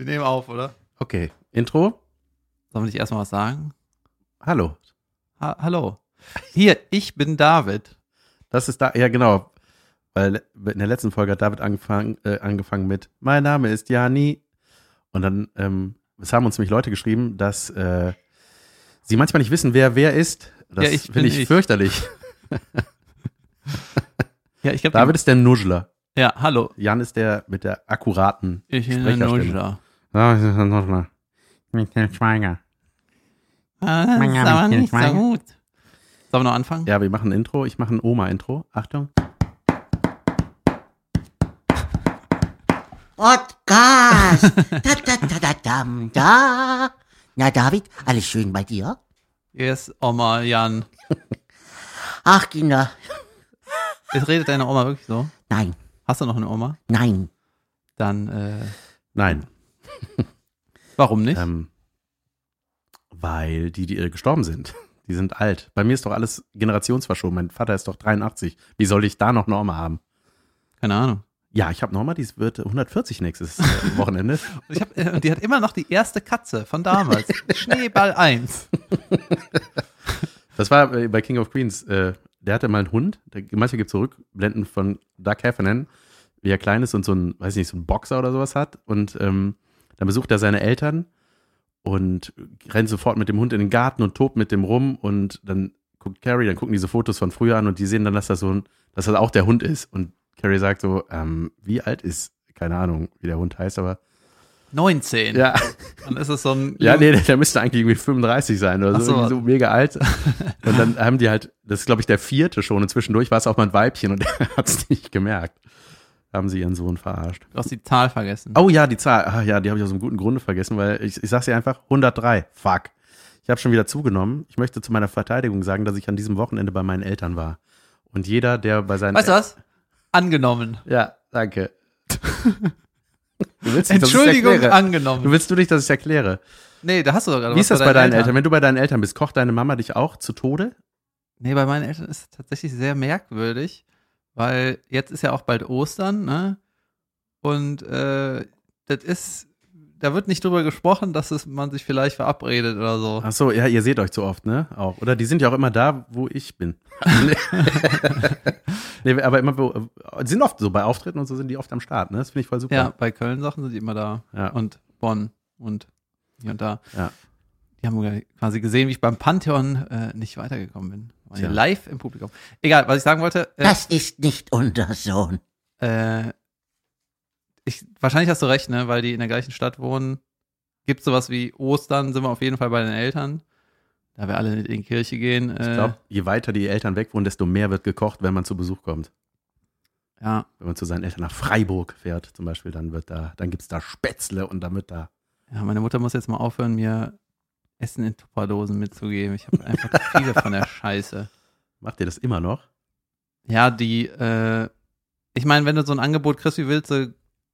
Wir nehmen auf, oder? Okay, Intro. Sollen wir nicht erstmal was sagen? Hallo. Ha hallo. Hier, ich bin David. Das ist da, ja genau. Weil in der letzten Folge hat David angefangen, äh, angefangen mit Mein Name ist Jani. Und dann, ähm, es haben uns nämlich Leute geschrieben, dass äh, sie manchmal nicht wissen, wer wer ist. Das Ja, ich finde bin ich, ich. fürchterlich. Ja, ich glaube, David ist der Nuschler. Ja, hallo. Jan ist der mit der akkuraten Ich bin der Sprecherstimme. Nuschler. Ja, das ist der Nuschler. Mit dem Schweiger. Ah, das Mein ist Name aber ist nicht so Schweiger. gut. Sollen wir noch anfangen? Ja, wir machen ein Intro. Ich mache ein Oma-Intro. Achtung. Podcast. da, da, da, da, dam, da. Na, David, alles schön bei dir? Yes, Oma Jan. Ach, Kinder. Jetzt redet deine Oma wirklich so? Nein, Hast du noch eine Oma? nein. Dann, äh, Nein. warum nicht? Ähm, weil die, die gestorben sind, die sind alt. Bei mir ist doch alles generationsverschoben. Mein Vater ist doch 83. Wie soll ich da noch eine Oma haben? Keine Ahnung. Ja, ich habe Oma, die wird 140 nächstes äh, Wochenende. Und Ich hab, äh, und die hat immer noch die erste Katze von damals. Schneeball 1. Das war bei King of Queens. Äh, der hatte mal einen Hund. Der, manchmal gibt es Rückblenden von Doug Heffernan, wie er klein ist und so ein, weiß ich nicht, so ein Boxer oder sowas hat. Und ähm, dann besucht er seine Eltern und rennt sofort mit dem Hund in den Garten und tobt mit dem rum. Und dann guckt Carrie, dann gucken diese Fotos von früher an und die sehen dann, dass das so ein, dass das auch der Hund ist. Und Carrie sagt so, ähm, wie alt ist, keine Ahnung, wie der Hund heißt, aber 19. ja, Dann ist es so ein. ja, nee, der, der müsste eigentlich irgendwie 35 sein oder so, so. so mega alt. Und dann haben die halt, das ist glaube ich der vierte schon und zwischendurch war es auch mal ein Weibchen und er hat es nicht gemerkt. Haben sie ihren Sohn verarscht. Du hast die Zahl vergessen. Oh ja, die Zahl, ah, ja, die habe ich aus einem guten Grunde vergessen, weil ich, ich sag's dir einfach, 103, fuck. Ich habe schon wieder zugenommen. Ich möchte zu meiner Verteidigung sagen, dass ich an diesem Wochenende bei meinen Eltern war. Und jeder, der bei seinen Weißt du was? Angenommen. Ja, danke. Nicht, Entschuldigung, angenommen. Du willst du nicht, dass ich es erkläre? Nee, da hast du doch gerade Wie ist das bei deinen Eltern? Wenn du bei deinen Eltern bist, kocht deine Mama dich auch zu Tode? Nee, bei meinen Eltern ist es tatsächlich sehr merkwürdig, weil jetzt ist ja auch bald Ostern, ne? Und äh, das ist, da wird nicht drüber gesprochen, dass es, man sich vielleicht verabredet oder so. Ach so, ja, ihr seht euch so oft, ne? Auch. Oder die sind ja auch immer da, wo ich bin. nee, aber immer, wo, die sind oft so bei Auftritten und so sind die oft am Start, ne? Das finde ich voll super. Ja, bei Köln-Sachen sind die immer da. Ja. Und Bonn und hier und da. Ja. Die haben quasi gesehen, wie ich beim Pantheon äh, nicht weitergekommen bin. Tja. live im Publikum. Egal, was ich sagen wollte. Äh, Das ist nicht unser Sohn. Äh, ich, wahrscheinlich hast du recht, ne? Weil die in der gleichen Stadt wohnen. Gibt sowas wie Ostern, sind wir auf jeden Fall bei den Eltern. Da wir alle in die Kirche gehen. Äh, Ich glaube, je weiter die Eltern weg wohnen, desto mehr wird gekocht, wenn man zu Besuch kommt. ja, Wenn man zu seinen Eltern nach Freiburg fährt, zum Beispiel, dann wird da, dann gibt's da Spätzle und dann wird da. ja, meine Mutter muss jetzt mal aufhören, mir Essen in Tupperdosen mitzugeben. Ich habe einfach zu viele von der Scheiße. Macht ihr das immer noch? Ja, die, äh, ich meine, wenn du so ein Angebot kriegst, wie willst du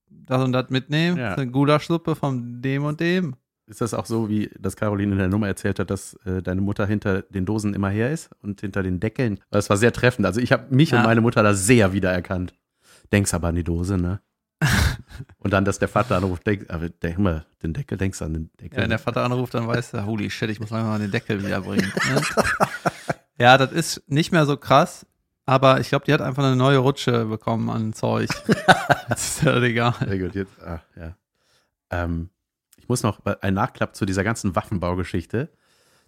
das und das mitnehmen? Ja. So Eine Gulaschsuppe von dem und dem. Ist das auch so, wie das Caroline in der Nummer erzählt hat, dass äh, deine Mutter hinter den Dosen immer her ist und hinter den Deckeln? Das war sehr treffend. Also ich habe mich Ja. und meine Mutter da sehr wiedererkannt. Denkst aber an die Dose, ne? und dann, dass der Vater anruft, denk, denk mal, den Deckel, denkst du an den Deckel. Ja, wenn der Vater anruft, dann weißt du, holy shit, ich muss langsam mal den Deckel wiederbringen. Ne? ja, das ist nicht mehr so krass, aber ich glaube, die hat einfach eine neue Rutsche bekommen an Zeug. das ist ja egal. Sehr gut, jetzt, ah, ja. Ähm, ich muss noch ein Nachklapp zu dieser ganzen Waffenbaugeschichte.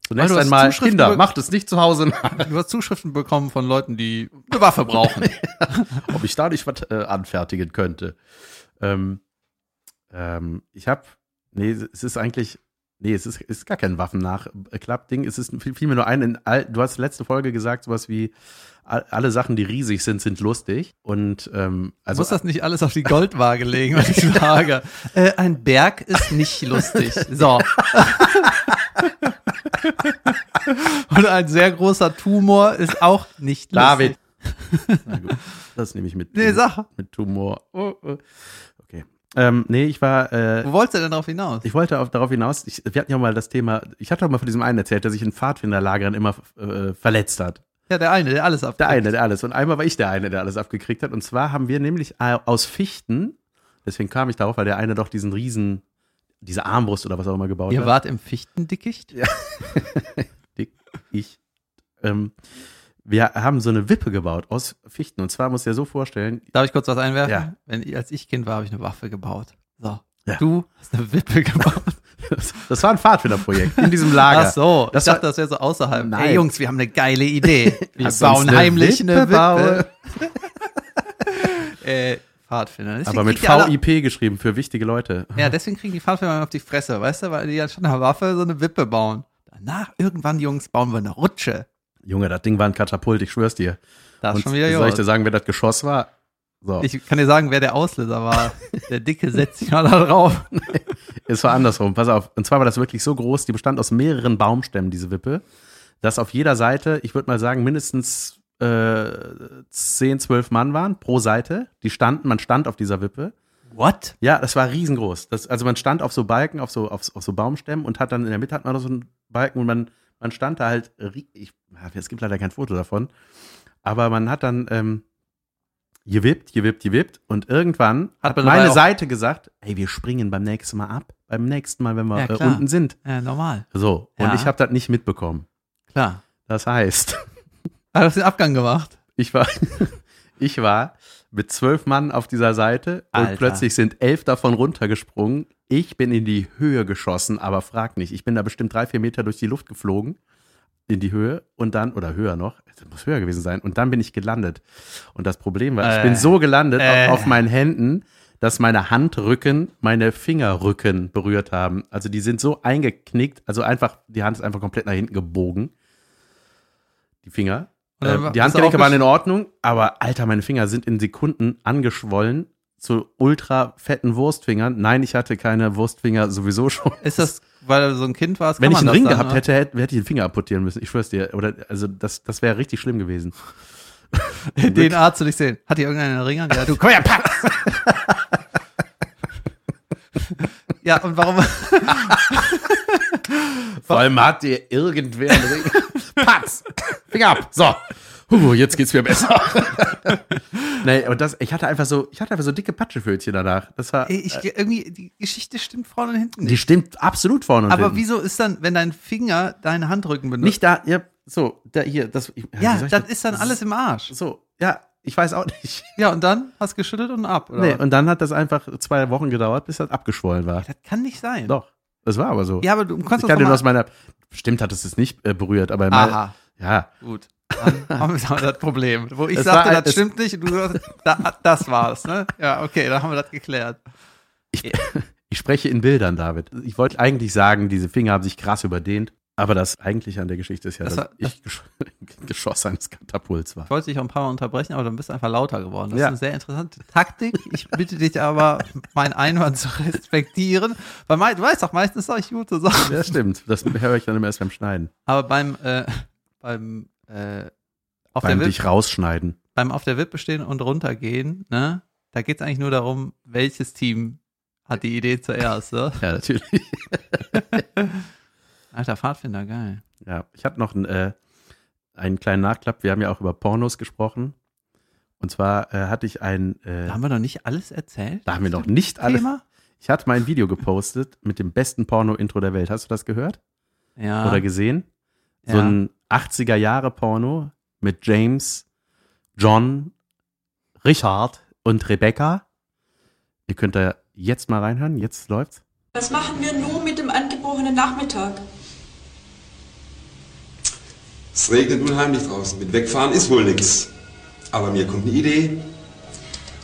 Zunächst du hast einmal, Kinder, macht es nicht zu Hause, Du hast Zuschriften bekommen von Leuten, die eine Waffe brauchen. ob ich da nicht was äh, anfertigen könnte. Ähm, ähm, ich habe, nee, es ist eigentlich, nee, es ist, ist gar kein Waffennachklapp-Ding. Es ist viel- vielmehr nur ein, in all, du hast letzte Folge gesagt, sowas wie, all- alle Sachen, die riesig sind, sind lustig. Und, ähm, Also also, muss das nicht alles auf die Goldwaage legen, was ich sage. Äh, ein Berg ist nicht lustig. So. Und ein sehr großer Tumor ist auch nicht lustig. David. Na gut, das nehme ich mit. Nee, sag. Mit Tumor. Oh, oh. Okay. Ähm, nee, ich war, äh, Wo wolltest du denn darauf hinaus? ich wollte auf, darauf hinaus, ich, wir hatten ja mal das Thema, ich hatte doch mal von diesem einen erzählt, der sich in Pfadfinderlagern immer äh, verletzt hat. Ja, der eine, der alles abkriegt. Der eine, der alles. Und einmal war ich der eine, der alles abgekriegt hat. Und zwar haben wir nämlich äh, aus Fichten, deswegen kam ich darauf, weil der eine doch diesen riesen diese Armbrust oder was auch immer gebaut Ihr hat. wart im Fichtendickicht? Dick, ich. Ähm, wir haben so eine Wippe gebaut aus Fichten. Und zwar muss ich dir so vorstellen, Darf ich kurz was einwerfen? Ja. Wenn als ich Kind war, habe ich eine Waffe gebaut. So. Ja. Du hast eine Wippe gebaut. das, war ein Pfadfinderprojekt in diesem Lager. Ach so, Das ich war- dachte, das wäre so außerhalb. Nein. Hey Jungs, wir haben eine geile Idee. Wir bauen eine heimlich Wippe eine Wippe. Äh, Pfadfinder. Deswegen Aber mit VIP geschrieben für wichtige Leute. Ja, deswegen kriegen die Pfadfinder auf die Fresse, weißt du, weil die ja schon eine Waffe so eine Wippe bauen. Danach, irgendwann, Jungs, bauen wir eine Rutsche. Junge, das Ding war ein Katapult, ich schwör's dir. Das ist Und schon wieder soll ich dir sagen, wer das Geschoss war? So. Ich kann dir sagen, wer der Auslöser war. Der Dicke setzt sich mal da drauf. Es war andersrum, pass auf. Und zwar war das wirklich so groß, die bestand aus mehreren Baumstämmen, diese Wippe, dass auf jeder Seite, ich würde mal sagen, mindestens äh, 10, 12 Mann waren pro Seite. Die standen, man stand auf dieser Wippe. What? Ja, das war riesengroß. Das, also man stand auf so Balken, auf so, auf, auf so Baumstämmen und hat dann in der Mitte hat man noch so einen Balken und man, man stand da halt, ich, es gibt leider kein Foto davon, aber man hat dann ähm, gewippt, gewippt, gewippt und irgendwann Hat hat, meine Seite gesagt, ey, wir springen beim nächsten Mal ab, beim nächsten Mal, wenn wir Ja, äh, unten sind. Ja, normal. So, und Ja. ich habe das nicht mitbekommen. Klar. Das heißt, Ah, du hast den Abgang gemacht. ich war, ich war mit zwölf Mann auf dieser Seite Alter. und plötzlich sind elf davon runtergesprungen. Ich bin in die Höhe geschossen, aber frag nicht. Ich bin da bestimmt drei, vier Meter durch die Luft geflogen. In die Höhe und dann, oder höher noch, das muss höher gewesen sein, und dann bin ich gelandet. Und das Problem war, ich Äh. bin so gelandet Äh. auf, auf meinen Händen, dass meine Handrücken meine Fingerrücken berührt haben. Also die sind so eingeknickt, also einfach, die Hand ist einfach komplett nach hinten gebogen. Die Finger. Äh, die Handgelenke waren in Ordnung, aber Alter, meine Finger sind in Sekunden angeschwollen zu ultra fetten Wurstfingern. Nein, ich hatte keine Wurstfinger sowieso schon. Ist das, weil du so ein Kind warst? Wenn ich einen Ring dann, gehabt hätte, hätte, hätte ich den Finger amputieren müssen. Ich schwör's dir. Oder, also das, das wäre richtig schlimm gewesen. Den Arzt will ich sehen. Hat die irgendeinen Ring an? Ja, du, komm her, pack! ja, und warum? Vor allem hat dir irgendwer einen Ring. Patz! Finger ab! So. Huh, jetzt geht's mir besser. nee, und das, ich hatte einfach so, ich hatte einfach so dicke Patschefötchen danach. Das war, Ich, irgendwie, die Geschichte stimmt vorne und hinten die nicht. stimmt absolut vorne und Aber hinten. wieso ist dann, wenn dein Finger deinen Handrücken benutzt? Nicht da, ja, so, da hier, das. wie ja, ich das ist dann alles im Arsch. So, ja, ich weiß auch nicht. Ja, und dann hast geschüttelt und ab, oder? Nee, und dann hat das einfach zwei Wochen gedauert, bis das abgeschwollen war. das kann nicht sein. Doch, das war aber so. Ja, aber du kannst ich das kann dir aus meiner. Stimmt, hat es es nicht äh, berührt, aber Aha, ja, gut. Dann haben wir da das Problem. Wo ich Es sagte, war das stimmt nicht, und du sagst, da, das war's, ne? Ja, okay, dann haben wir das geklärt. ich spreche in Bildern, David. Ich wollte eigentlich sagen, diese Finger haben sich krass überdehnt, aber das eigentliche an der Geschichte ist ja, Das dass war- ich gesch Geschoss eines Katapults war. Ich wollte dich auch ein paar Mal unterbrechen, aber dann bist du einfach lauter geworden. Das Ja. ist eine sehr interessante Taktik. Ich bitte dich aber, meinen Einwand zu respektieren. Weil mei- du weißt doch, meistens sage ich gute Sachen. Ja, stimmt. Das höre ich dann immer erst beim Schneiden. Aber beim, äh, beim, äh, auf beim der dich Wip, rausschneiden. beim auf der Wippe stehen und runtergehen, ne? Da geht es eigentlich nur darum, welches Team hat die Idee zuerst, ne? Ja, natürlich. Alter Pfadfinder, geil. Ja, ich habe noch einen, äh, einen kleinen Nachklapp. Wir haben ja auch über Pornos gesprochen. Und zwar äh, hatte ich ein, äh, Da haben wir noch nicht alles erzählt. da haben wir noch nicht alles. Thema? Ich hatte mal ein Video gepostet mit dem besten Porno-Intro der Welt. Hast du das gehört Ja. oder gesehen? So ja. ein 80er-Jahre-Porno mit James, John, Richard und Rebecca. Ihr könnt da jetzt mal reinhören. Jetzt läuft's. Was machen wir nun mit dem angebrochenen Nachmittag? Es regnet unheimlich draußen. Mit Wegfahren ist wohl nix. Aber mir kommt eine Idee.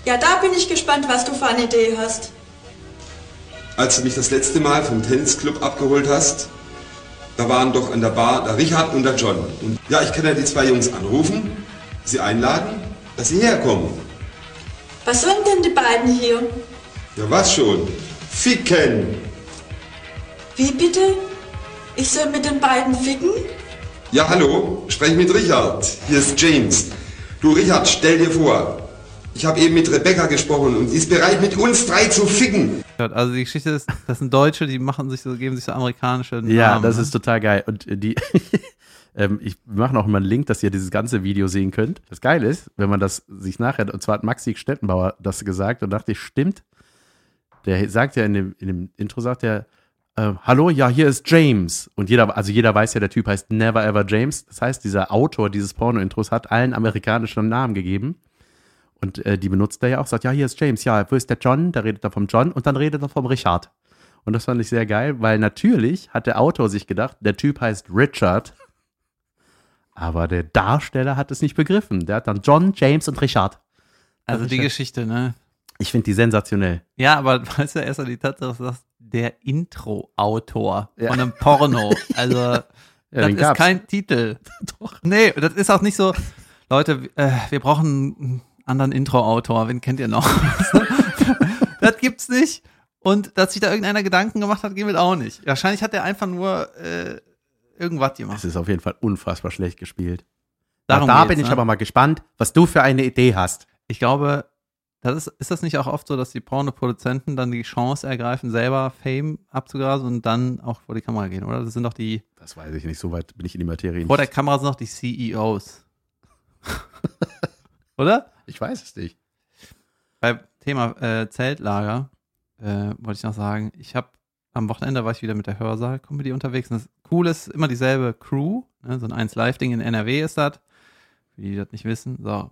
Ja, da bin ich gespannt, was du für eine Idee hast. Als du mich das letzte Mal vom Tennisclub abgeholt hast, da waren doch an der Bar der Richard und der John. Und ja, ich kann ja die zwei Jungs anrufen, sie einladen, dass sie herkommen. Was sollen denn die beiden hier? Ja, was schon? Ficken! Wie bitte? Ich soll mit den beiden ficken? Ja, hallo, sprech mit Richard. Hier ist James. Du, Richard, stell dir vor, ich habe eben mit Rebecca gesprochen und sie ist bereit, mit uns drei zu ficken. Also die Geschichte ist, das sind Deutsche, die machen sich so, geben sich so amerikanische Namen. Ja, das ne? ist total geil. Und äh, die, ähm, ich mache noch mal einen Link, dass ihr dieses ganze Video sehen könnt. Das Geile ist, wenn man das sich nachher, und zwar hat Maxi Stettenbauer das gesagt und dachte ich, stimmt, Der sagt ja in dem, in dem Intro, sagt er, äh, hallo, ja, hier ist James. Und jeder, also jeder weiß ja, der Typ heißt Never Ever James. Das heißt, dieser Autor dieses Porno-Intros hat allen amerikanischen Namen gegeben. Und äh, die benutzt er ja auch, sagt, ja, hier ist James, ja, wo ist der John? Da redet er vom John und dann redet er vom Richard. Und das fand ich sehr geil, weil natürlich hat der Autor sich gedacht, der Typ heißt Richard. Aber der Darsteller hat es nicht begriffen. Der hat dann John, James und Richard. Also die Geschichte, ne? Ich finde die sensationell. Ja, aber weißt du, erst mal die Tatsache, dass der Intro-Autor Ja. von einem Porno. Also, das den ist gab's. kein Titel. Doch. Nee, das ist auch nicht so, Leute, äh, wir brauchen einen anderen Intro-Autor, wen kennt ihr noch? das gibt's nicht. Und dass sich da irgendeiner Gedanken gemacht hat, geht auch nicht. Wahrscheinlich hat er einfach nur äh, irgendwas gemacht. Es ist auf jeden Fall unfassbar schlecht gespielt. Darum da bin ich ne? aber mal gespannt, was du für eine Idee hast. Ich glaube, das ist, ist das nicht auch oft so, dass die Pornoproduzenten dann die Chance ergreifen, selber Fame abzugrasen und dann auch vor die Kamera gehen, oder? Das sind doch die, Das weiß ich nicht, so weit bin ich in die Materie. vor der Nicht. Kamera sind doch die CEOs. oder? Ich weiß es nicht. Beim Thema äh, Zeltlager äh, wollte ich noch sagen, ich habe am Wochenende war ich wieder mit der Hörsaal-Comedy unterwegs. Und das Coole ist immer dieselbe Crew. Ne? So ein 1-Live-Ding in NRW ist das. Für die, die das nicht wissen. So.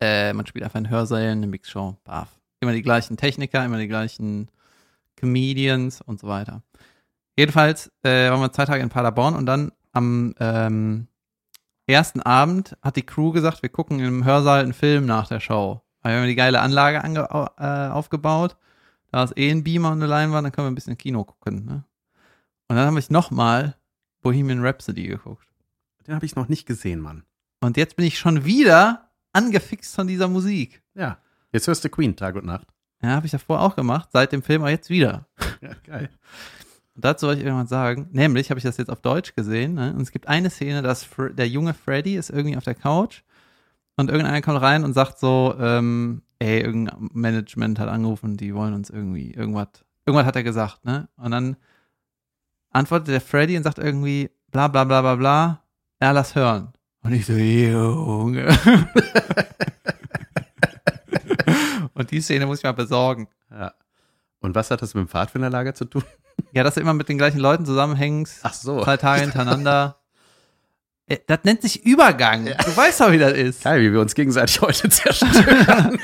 Äh, man spielt einfach in Hörsälen, eine Mixshow. Baff. Immer die gleichen Techniker, immer die gleichen Comedians und so weiter. Jedenfalls äh, waren wir zwei Tage in Paderborn und dann am ähm, ersten Abend hat die Crew gesagt, wir gucken im Hörsaal einen Film nach der Show. Wir haben die geile Anlage ange äh, aufgebaut. Da ist eh ein Beamer und eine Leinwand, dann können wir ein bisschen Kino gucken. Ne? Und dann habe ich nochmal Bohemian Rhapsody geguckt. Den habe ich noch nicht gesehen, Mann. Und jetzt bin ich schon wieder angefixt von dieser Musik. Ja. Jetzt hörst du Queen Tag und Nacht. Ja, habe ich davor auch gemacht, seit dem Film, aber jetzt wieder. Ja, geil. Und dazu wollte ich irgendwann sagen, nämlich habe ich das jetzt auf Deutsch gesehen, ne? und es gibt eine Szene, dass der junge Freddy ist irgendwie auf der Couch und irgendeiner kommt rein und sagt so, ähm, ey, irgendein Management hat angerufen, die wollen uns irgendwie, irgendwas, irgendwas hat er gesagt, ne? Und dann antwortet der Freddy und sagt irgendwie, bla bla bla bla bla, ja, lass hören. Und ich so, Junge. und die Szene muss ich mal besorgen. Ja. Und was hat das mit dem Pfadfinderlager zu tun? Ja, dass du immer mit den gleichen Leuten zusammenhängst. Ach so. zwei Tage hintereinander. Äh, Das nennt sich Übergang. Du weißt doch, wie das ist. Geil, wie wir uns gegenseitig heute zerstören.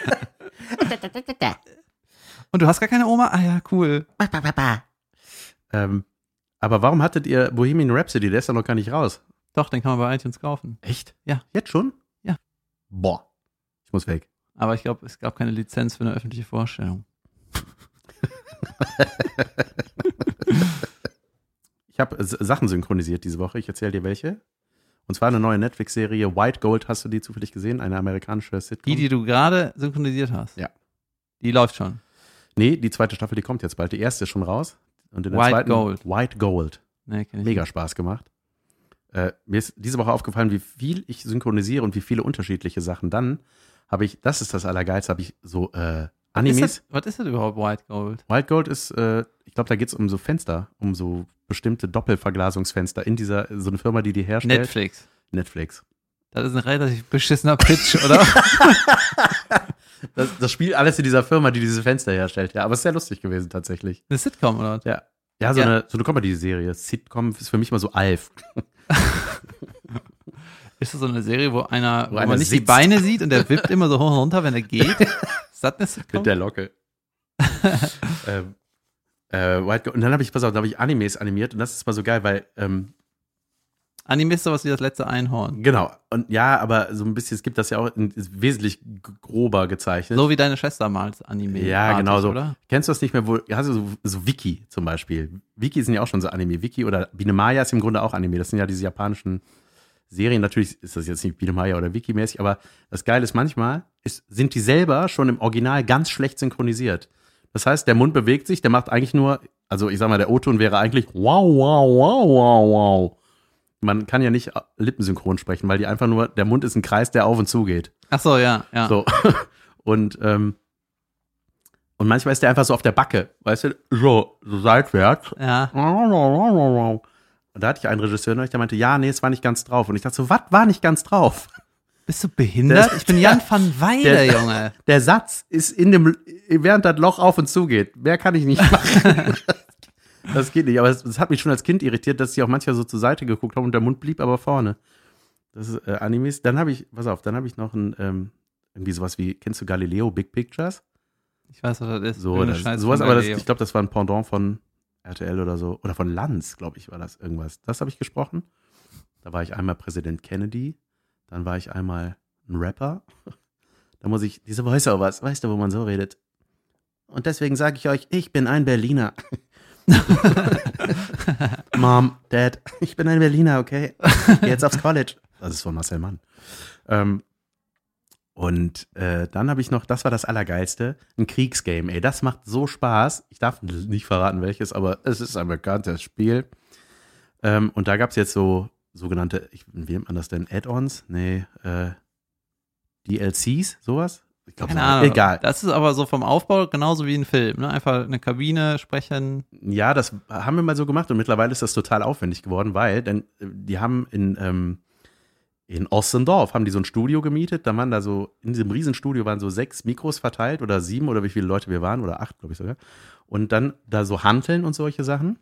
Und du hast gar keine Oma? Ah ja, cool. Ähm, aber warum hattet ihr Bohemian Rhapsody? Der ist ja noch gar nicht raus. Doch, den kann man bei iTunes kaufen. Echt? Ja. Jetzt schon? Ja. Boah. Ich muss weg. Aber ich glaube, es gab keine Lizenz für eine öffentliche Vorstellung. Ich habe Sachen synchronisiert diese Woche. Ich erzähle dir welche. Und zwar eine neue Netflix-Serie White Gold. Hast du die zufällig gesehen? Eine amerikanische Sitcom. Die, die du gerade synchronisiert hast. Ja. Die läuft schon. nee, die zweite Staffel, die kommt jetzt bald. Die erste ist schon raus. Und in der White zweiten, Gold. White Gold. Nee, ich Mega. Spaß gemacht. Äh, mir ist diese Woche aufgefallen, wie viel ich synchronisiere und wie viele unterschiedliche Sachen. Dann habe ich, das ist das Allergeilste, habe ich so äh, Ist Animes. das, was ist das überhaupt, White Gold? White Gold ist, äh, ich glaube, da geht es um so Fenster, um so bestimmte Doppelverglasungsfenster in dieser, so eine Firma, die die herstellt. Netflix. Netflix. Das ist ein relativ beschissener Pitch, oder? Das, das spielt alles in dieser Firma, die diese Fenster herstellt. Ja, aber es ist sehr lustig gewesen tatsächlich. Eine Sitcom, oder? was? Ja. Ja, so Ja. eine, so eine Comedy-Serie. Sitcom ist für mich mal so Alf. Ist das so eine Serie, wo einer, Wo wo einer man nicht die sitzt. Beine sieht und der wippt immer so hoch und runter, wenn er geht? Sitcom? Mit der Locke. ähm, äh. Und dann habe ich, pass auf, da habe ich Animes animiert und das ist mal so geil, weil, ähm, Anime ist sowas wie das letzte Einhorn. genau. Und ja, aber so ein bisschen, es gibt das ja auch in, wesentlich grober gezeichnet. So wie deine Schwester malt Anime. Ja, genau so. Oder? Kennst du das nicht mehr, wo, hast du so, so Wiki zum Beispiel? Wiki sind ja auch schon so Anime. Wiki oder Biene Maya ist im Grunde auch Anime. Das sind ja diese japanischen Serien. Natürlich ist das jetzt nicht Biene Maya oder Wiki-mäßig, aber das Geile ist, manchmal ist, sind die selber schon im Original ganz schlecht synchronisiert. Das heißt, der Mund bewegt sich, der macht eigentlich nur, also ich sag mal, der O-Ton wäre eigentlich wow, wow, wow, wow, wow. Man kann ja nicht lippensynchron sprechen, weil die einfach nur, der Mund ist ein Kreis, der auf und zu geht. Ach so, ja, ja. So. Und, ähm, und manchmal ist der einfach so auf der Backe, weißt du, so, so seitwärts. Ja. Und da hatte ich einen Regisseur neulich, der meinte, ja, nee, es war nicht ganz drauf. Und ich dachte so, was war nicht ganz drauf? Bist du behindert? Der- ich bin Jan van Weide, der- Junge. Der Satz ist in dem, während das Loch auf und zu geht. Mehr kann ich nicht machen. Das geht nicht. Aber es, es hat mich schon als Kind irritiert, dass die auch manchmal so zur Seite geguckt haben und der Mund blieb aber vorne. Das ist äh, Animes. Dann habe ich, pass auf, dann habe ich noch ein, ähm, irgendwie sowas wie, kennst du Galileo Big Pictures? Ich weiß, was das ist. So, das, sowas, aber das, ich glaube, das war ein Pendant von RTL oder so. Oder von Lanz, glaube ich, war das irgendwas. Das habe ich gesprochen. Da war ich einmal Präsident Kennedy. Dann war ich einmal ein Rapper. Da muss ich, diese Voice-Overs, weißt du, wo man so redet. Und deswegen sage ich euch, ich bin ein Berliner. Mom, Dad, ich bin ein Berliner, okay? Jetzt aufs College. Das ist von Marcel Mann. Ähm, und äh, dann habe ich noch, das war das Allergeilste, ein Kriegsgame. Ey, das macht so Spaß. Ich darf nicht verraten, welches, aber es ist ein bekanntes Spiel. Ähm, und da gab es jetzt so sogenannte, ich, wie nennt man das denn? Add-ons? Nee, äh, DLCs, sowas? Ich glaube, Keine Ahnung. egal. Das ist aber so vom Aufbau genauso wie ein Film. Ne? Einfach eine Kabine, sprechen. Ja, das haben wir mal so gemacht und mittlerweile ist das total aufwendig geworden, weil denn äh, die haben in, ähm, in Ossendorf haben die so ein Studio gemietet, da waren da so, in diesem Riesenstudio waren so sechs Mikros verteilt oder sieben oder wie viele Leute wir waren oder acht, glaube ich sogar. Und dann da so Hanteln und solche Sachen.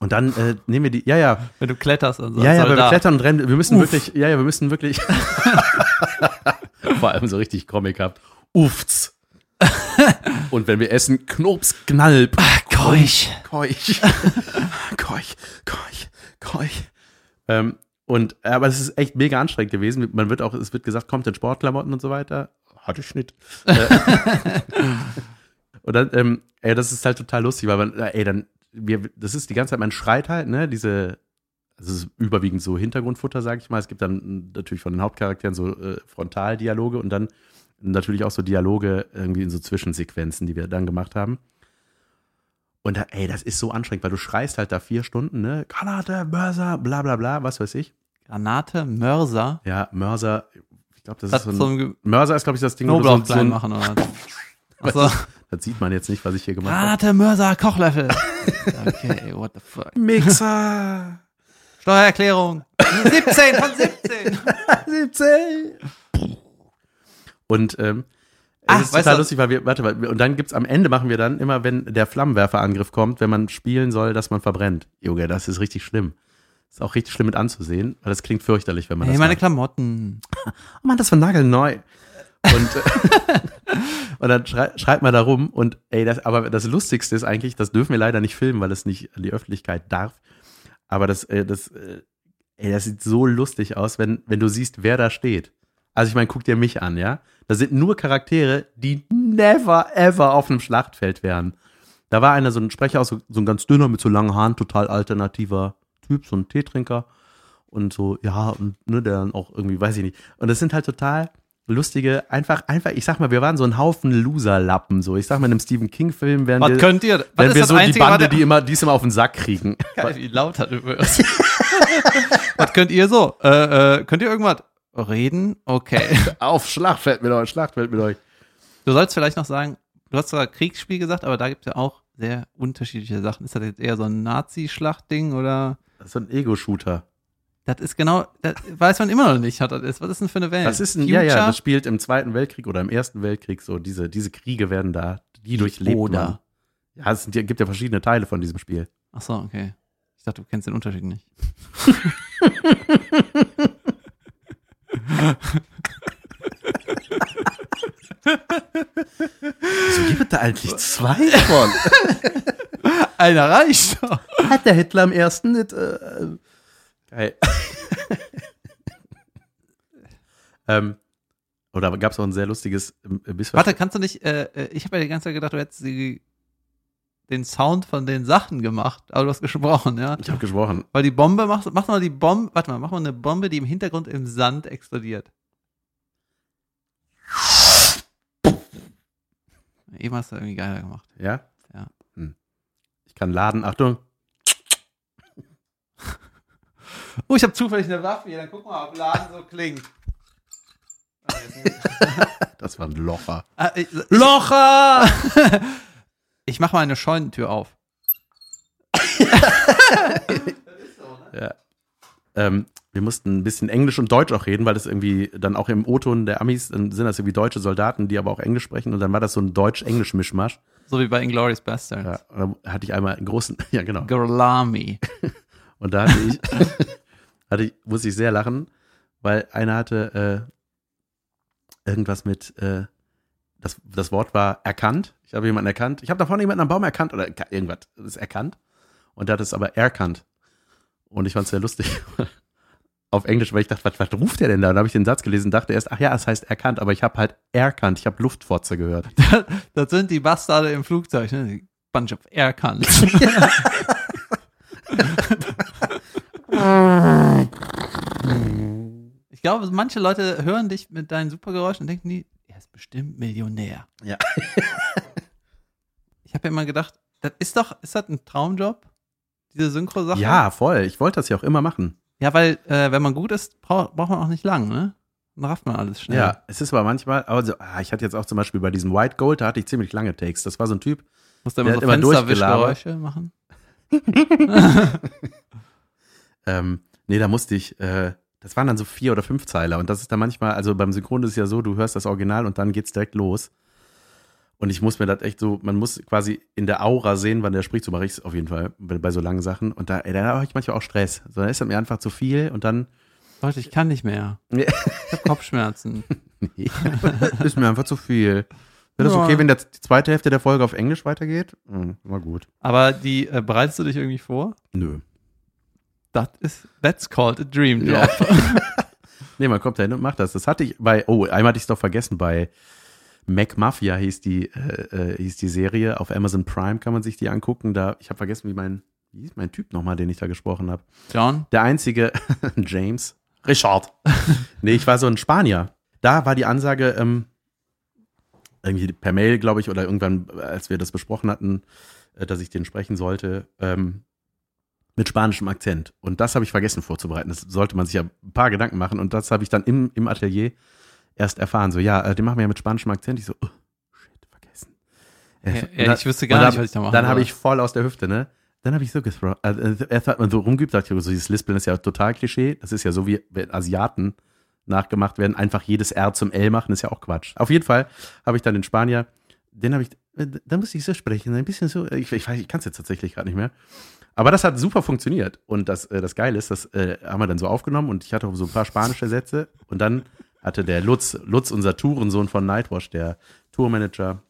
Und dann äh, nehmen wir die, ja, ja, Wenn du kletterst und so. ja, ja, wir klettern und rennen, wir müssen Uff. wirklich, ja, ja, wir müssen wirklich, vor allem so richtig comichaft, uffts. und wenn wir essen, Knops, Knalb. Keuch. Keuch. Keuch, Keuch, Keuch. Ähm, und, aber es ist echt mega anstrengend gewesen. Man wird auch, es wird gesagt, kommt in Sportklamotten und so weiter. Hatte Schnitt. Äh, und dann, ähm, ey, das ist halt total lustig, weil man, äh, ey, dann, wir, das ist die ganze Zeit, man schreit halt, ne, diese, also es ist überwiegend so Hintergrundfutter, sag ich mal. Es gibt dann natürlich von den Hauptcharakteren so äh, Frontaldialoge und dann natürlich auch so Dialoge irgendwie in so Zwischensequenzen, die wir dann gemacht haben. Und da, ey, das ist so anstrengend, weil du schreist halt da vier Stunden, ne? Granate, Mörser, bla bla bla, was weiß ich. Granate, Mörser. Ja, Mörser, ich glaube, das Das ist so so ein, Ge- Mörser ist, glaube ich, das Ding, wo du so, so ein, machen oder was? Das sieht man jetzt nicht, was ich hier gemacht habe. Granate, Mörser, Kochlöffel. Okay, what the fuck. Mixer! Steuererklärung. 17 von 17. 17! Und, ähm, Ah, es ist weißt total du- lustig, weil wir, warte, weil, und dann gibt's am Ende machen wir dann immer, wenn der Flammenwerferangriff kommt, wenn man spielen soll, dass man verbrennt. Junge, das ist richtig schlimm. Ist auch richtig schlimm mit anzusehen, weil das klingt fürchterlich, wenn man Hey, das meine macht. Klamotten. oh Mann, das war nagelneu. Und, äh, und dann schrei schreibt man da rum und ey, das, aber das Lustigste ist eigentlich, das dürfen wir leider nicht filmen, weil es nicht an die Öffentlichkeit darf. Aber das, äh, das, äh, ey, das sieht so lustig aus, wenn, wenn du siehst, wer da steht. Also ich meine, guck dir mich an, ja. Da sind nur Charaktere, die never ever auf einem Schlachtfeld wären. Da war einer, so ein Sprecher so, so ein ganz dünner mit so langen Haaren, total alternativer Typ, so ein Teetrinker. Und so, ja, und ne, der dann auch irgendwie, weiß ich nicht. Und das sind halt total lustige, einfach, einfach, ich sag mal, wir waren so ein Haufen Loserlappen. So, ich sag mal, in einem Stephen King-Film wären Was wir, könnt ihr? Was wären ist wir das so die Bande, die immer, die es immer auf den Sack kriegen. Geil, wie lauter du wirst. Was könnt ihr so? Äh, äh, könnt ihr irgendwas reden? Okay. auf Schlachtfeld mit euch, Schlachtfeld mit euch. Du sollst vielleicht noch sagen, du hast zwar Kriegsspiel gesagt, aber da gibt es ja auch sehr unterschiedliche Sachen. Ist das jetzt eher so ein Nazi-Schlachtding oder? Das ist so ein Ego-Shooter. Das ist genau, das weiß man immer noch nicht, was das ist. Was ist denn für eine Welt? Das ist ein, ja, ja, Future? das spielt im Zweiten Weltkrieg oder im Ersten Weltkrieg so. Diese, diese Kriege werden da, die durchlebt Oder. man. Ja, es sind, gibt ja verschiedene Teile von diesem Spiel. Ach so, okay. Ich dachte, du kennst den Unterschied nicht. Wieso gibt da eigentlich zwei von? Einer reicht doch. Hat der Hitler im Ersten nicht, äh, geil. ähm, oder gab es auch ein sehr lustiges äh, Missverständnis? Warte, kannst du nicht, äh, äh, ich habe ja die ganze Zeit gedacht, du hättest die, den Sound von den Sachen gemacht, aber du hast gesprochen, ja. Ich habe gesprochen. Weil die Bombe, mach, mach mal die Bombe, warte mal, mach mal eine Bombe, die im Hintergrund im Sand explodiert. Eben hast du irgendwie geiler gemacht. Ja? Ja. Hm. Ich kann laden. Achtung. Oh, ich habe zufällig eine Waffe hier, dann guck mal, ob Laden so klingt. Das war ein Locher. Ah, ich, Locher! Ich mach mal eine Scheunentür auf. Ja. Ähm, wir mussten ein bisschen Englisch und Deutsch auch reden, weil das irgendwie dann auch im O-Ton der Amis sind das irgendwie deutsche Soldaten, die aber auch Englisch sprechen und dann war das so ein Deutsch-Englisch-Mischmasch. So wie bei Inglourious Bastards. Ja, da hatte ich einmal einen großen, ja genau. Gorlami. Und da hatte ich, hatte ich, musste ich sehr lachen, weil einer hatte äh, irgendwas mit, äh, das, das Wort war erkannt. Ich habe jemanden erkannt. Ich habe da vorne jemanden am Baum erkannt oder irgendwas. Das ist erkannt. Und der hat es aber erkannt. Und ich fand es sehr lustig. Auf Englisch, weil ich dachte, was, was ruft der denn da? Und dann habe ich den Satz gelesen, dachte erst, ach ja, es heißt erkannt, aber ich habe halt erkannt. Ich habe Luftfotze gehört. Das sind die Bastarde im Flugzeug, ne? Die Bunch of Air Cunts. Glaube, manche Leute hören dich mit deinen Supergeräuschen und denken die, er ist bestimmt Millionär. Ja. ich habe ja immer gedacht, das ist doch, ist das ein Traumjob? Diese Synchro-Sache? Ja, voll. Ich wollte das ja auch immer machen. Ja, weil, äh, wenn man gut ist, braucht, man auch nicht lang, ne? Dann rafft man alles schnell. Ja, es ist aber manchmal, also, ah, ich hatte jetzt auch zum Beispiel bei diesem White Gold, da hatte ich ziemlich lange Takes. Das war so ein Typ, Musst du immer Der so Fensterwischgeräusche machen? Ähm, nee, da musste ich, äh, das waren dann so vier oder fünf Zeiler und das ist dann manchmal, also beim Synchron ist es ja so, du hörst das Original und dann geht's direkt los. Und ich muss mir das echt so, man muss quasi in der Aura sehen, wann der spricht, so mache ich es auf jeden Fall bei, so langen Sachen. Und da, ey, da habe ich manchmal auch Stress. So, dann ist das mir einfach zu viel und dann, Leute, ich kann nicht mehr. Ich habe Kopfschmerzen. nee, ist mir einfach zu viel. Wäre das Ja. okay, wenn der, die zweite Hälfte der Folge auf Englisch weitergeht? Hm, war gut. Aber die, äh, bereitest du dich irgendwie vor? Nö. Das ist, that's called a dream job. Ja. Nee, man kommt da hin und macht das. Das hatte ich bei, oh, einmal hatte ich es doch vergessen, bei Mac Mafia hieß die, äh, äh, hieß die Serie. Auf Amazon Prime kann man sich die angucken. Da, ich habe vergessen, wie mein, wie hieß mein Typ nochmal, den ich da gesprochen habe. John? Der einzige, James. Richard. nee, ich war so ein Spanier. Da war die Ansage, ähm, irgendwie per Mail, glaube ich, oder irgendwann, als wir das besprochen hatten, äh, dass ich den sprechen sollte, ähm, mit spanischem Akzent. Und das habe ich vergessen vorzubereiten. Das sollte man sich ja ein paar Gedanken machen. Und das habe ich dann im, im Atelier erst erfahren. So, ja, äh, den machen wir ja mit spanischem Akzent. Ich so, oh, shit, vergessen. Äh, Ja, ja, ich wüsste gar dann- nicht, was ich da machen Dann habe ich voll aus der Hüfte, ne? Dann habe ich so gethrown. Also, erst hat man so rumgeübt, dachte ich, so dieses Lispeln ist ja total Klischee. Das ist ja so wie Asiaten nachgemacht werden, einfach jedes R zum L machen, ist ja auch Quatsch. Auf jeden Fall habe ich dann den Spanier, den habe ich, äh, da muss ich so sprechen, ein bisschen so, ich, ich, weiß, ich kann es jetzt tatsächlich gerade nicht mehr. Aber das hat super funktioniert. Und das, äh, das Geile ist, das äh, haben wir dann so aufgenommen und ich hatte auch so ein paar spanische Sätze. Und dann hatte der Lutz, Lutz, unser Tourensohn von Nightwash, der Tourmanager,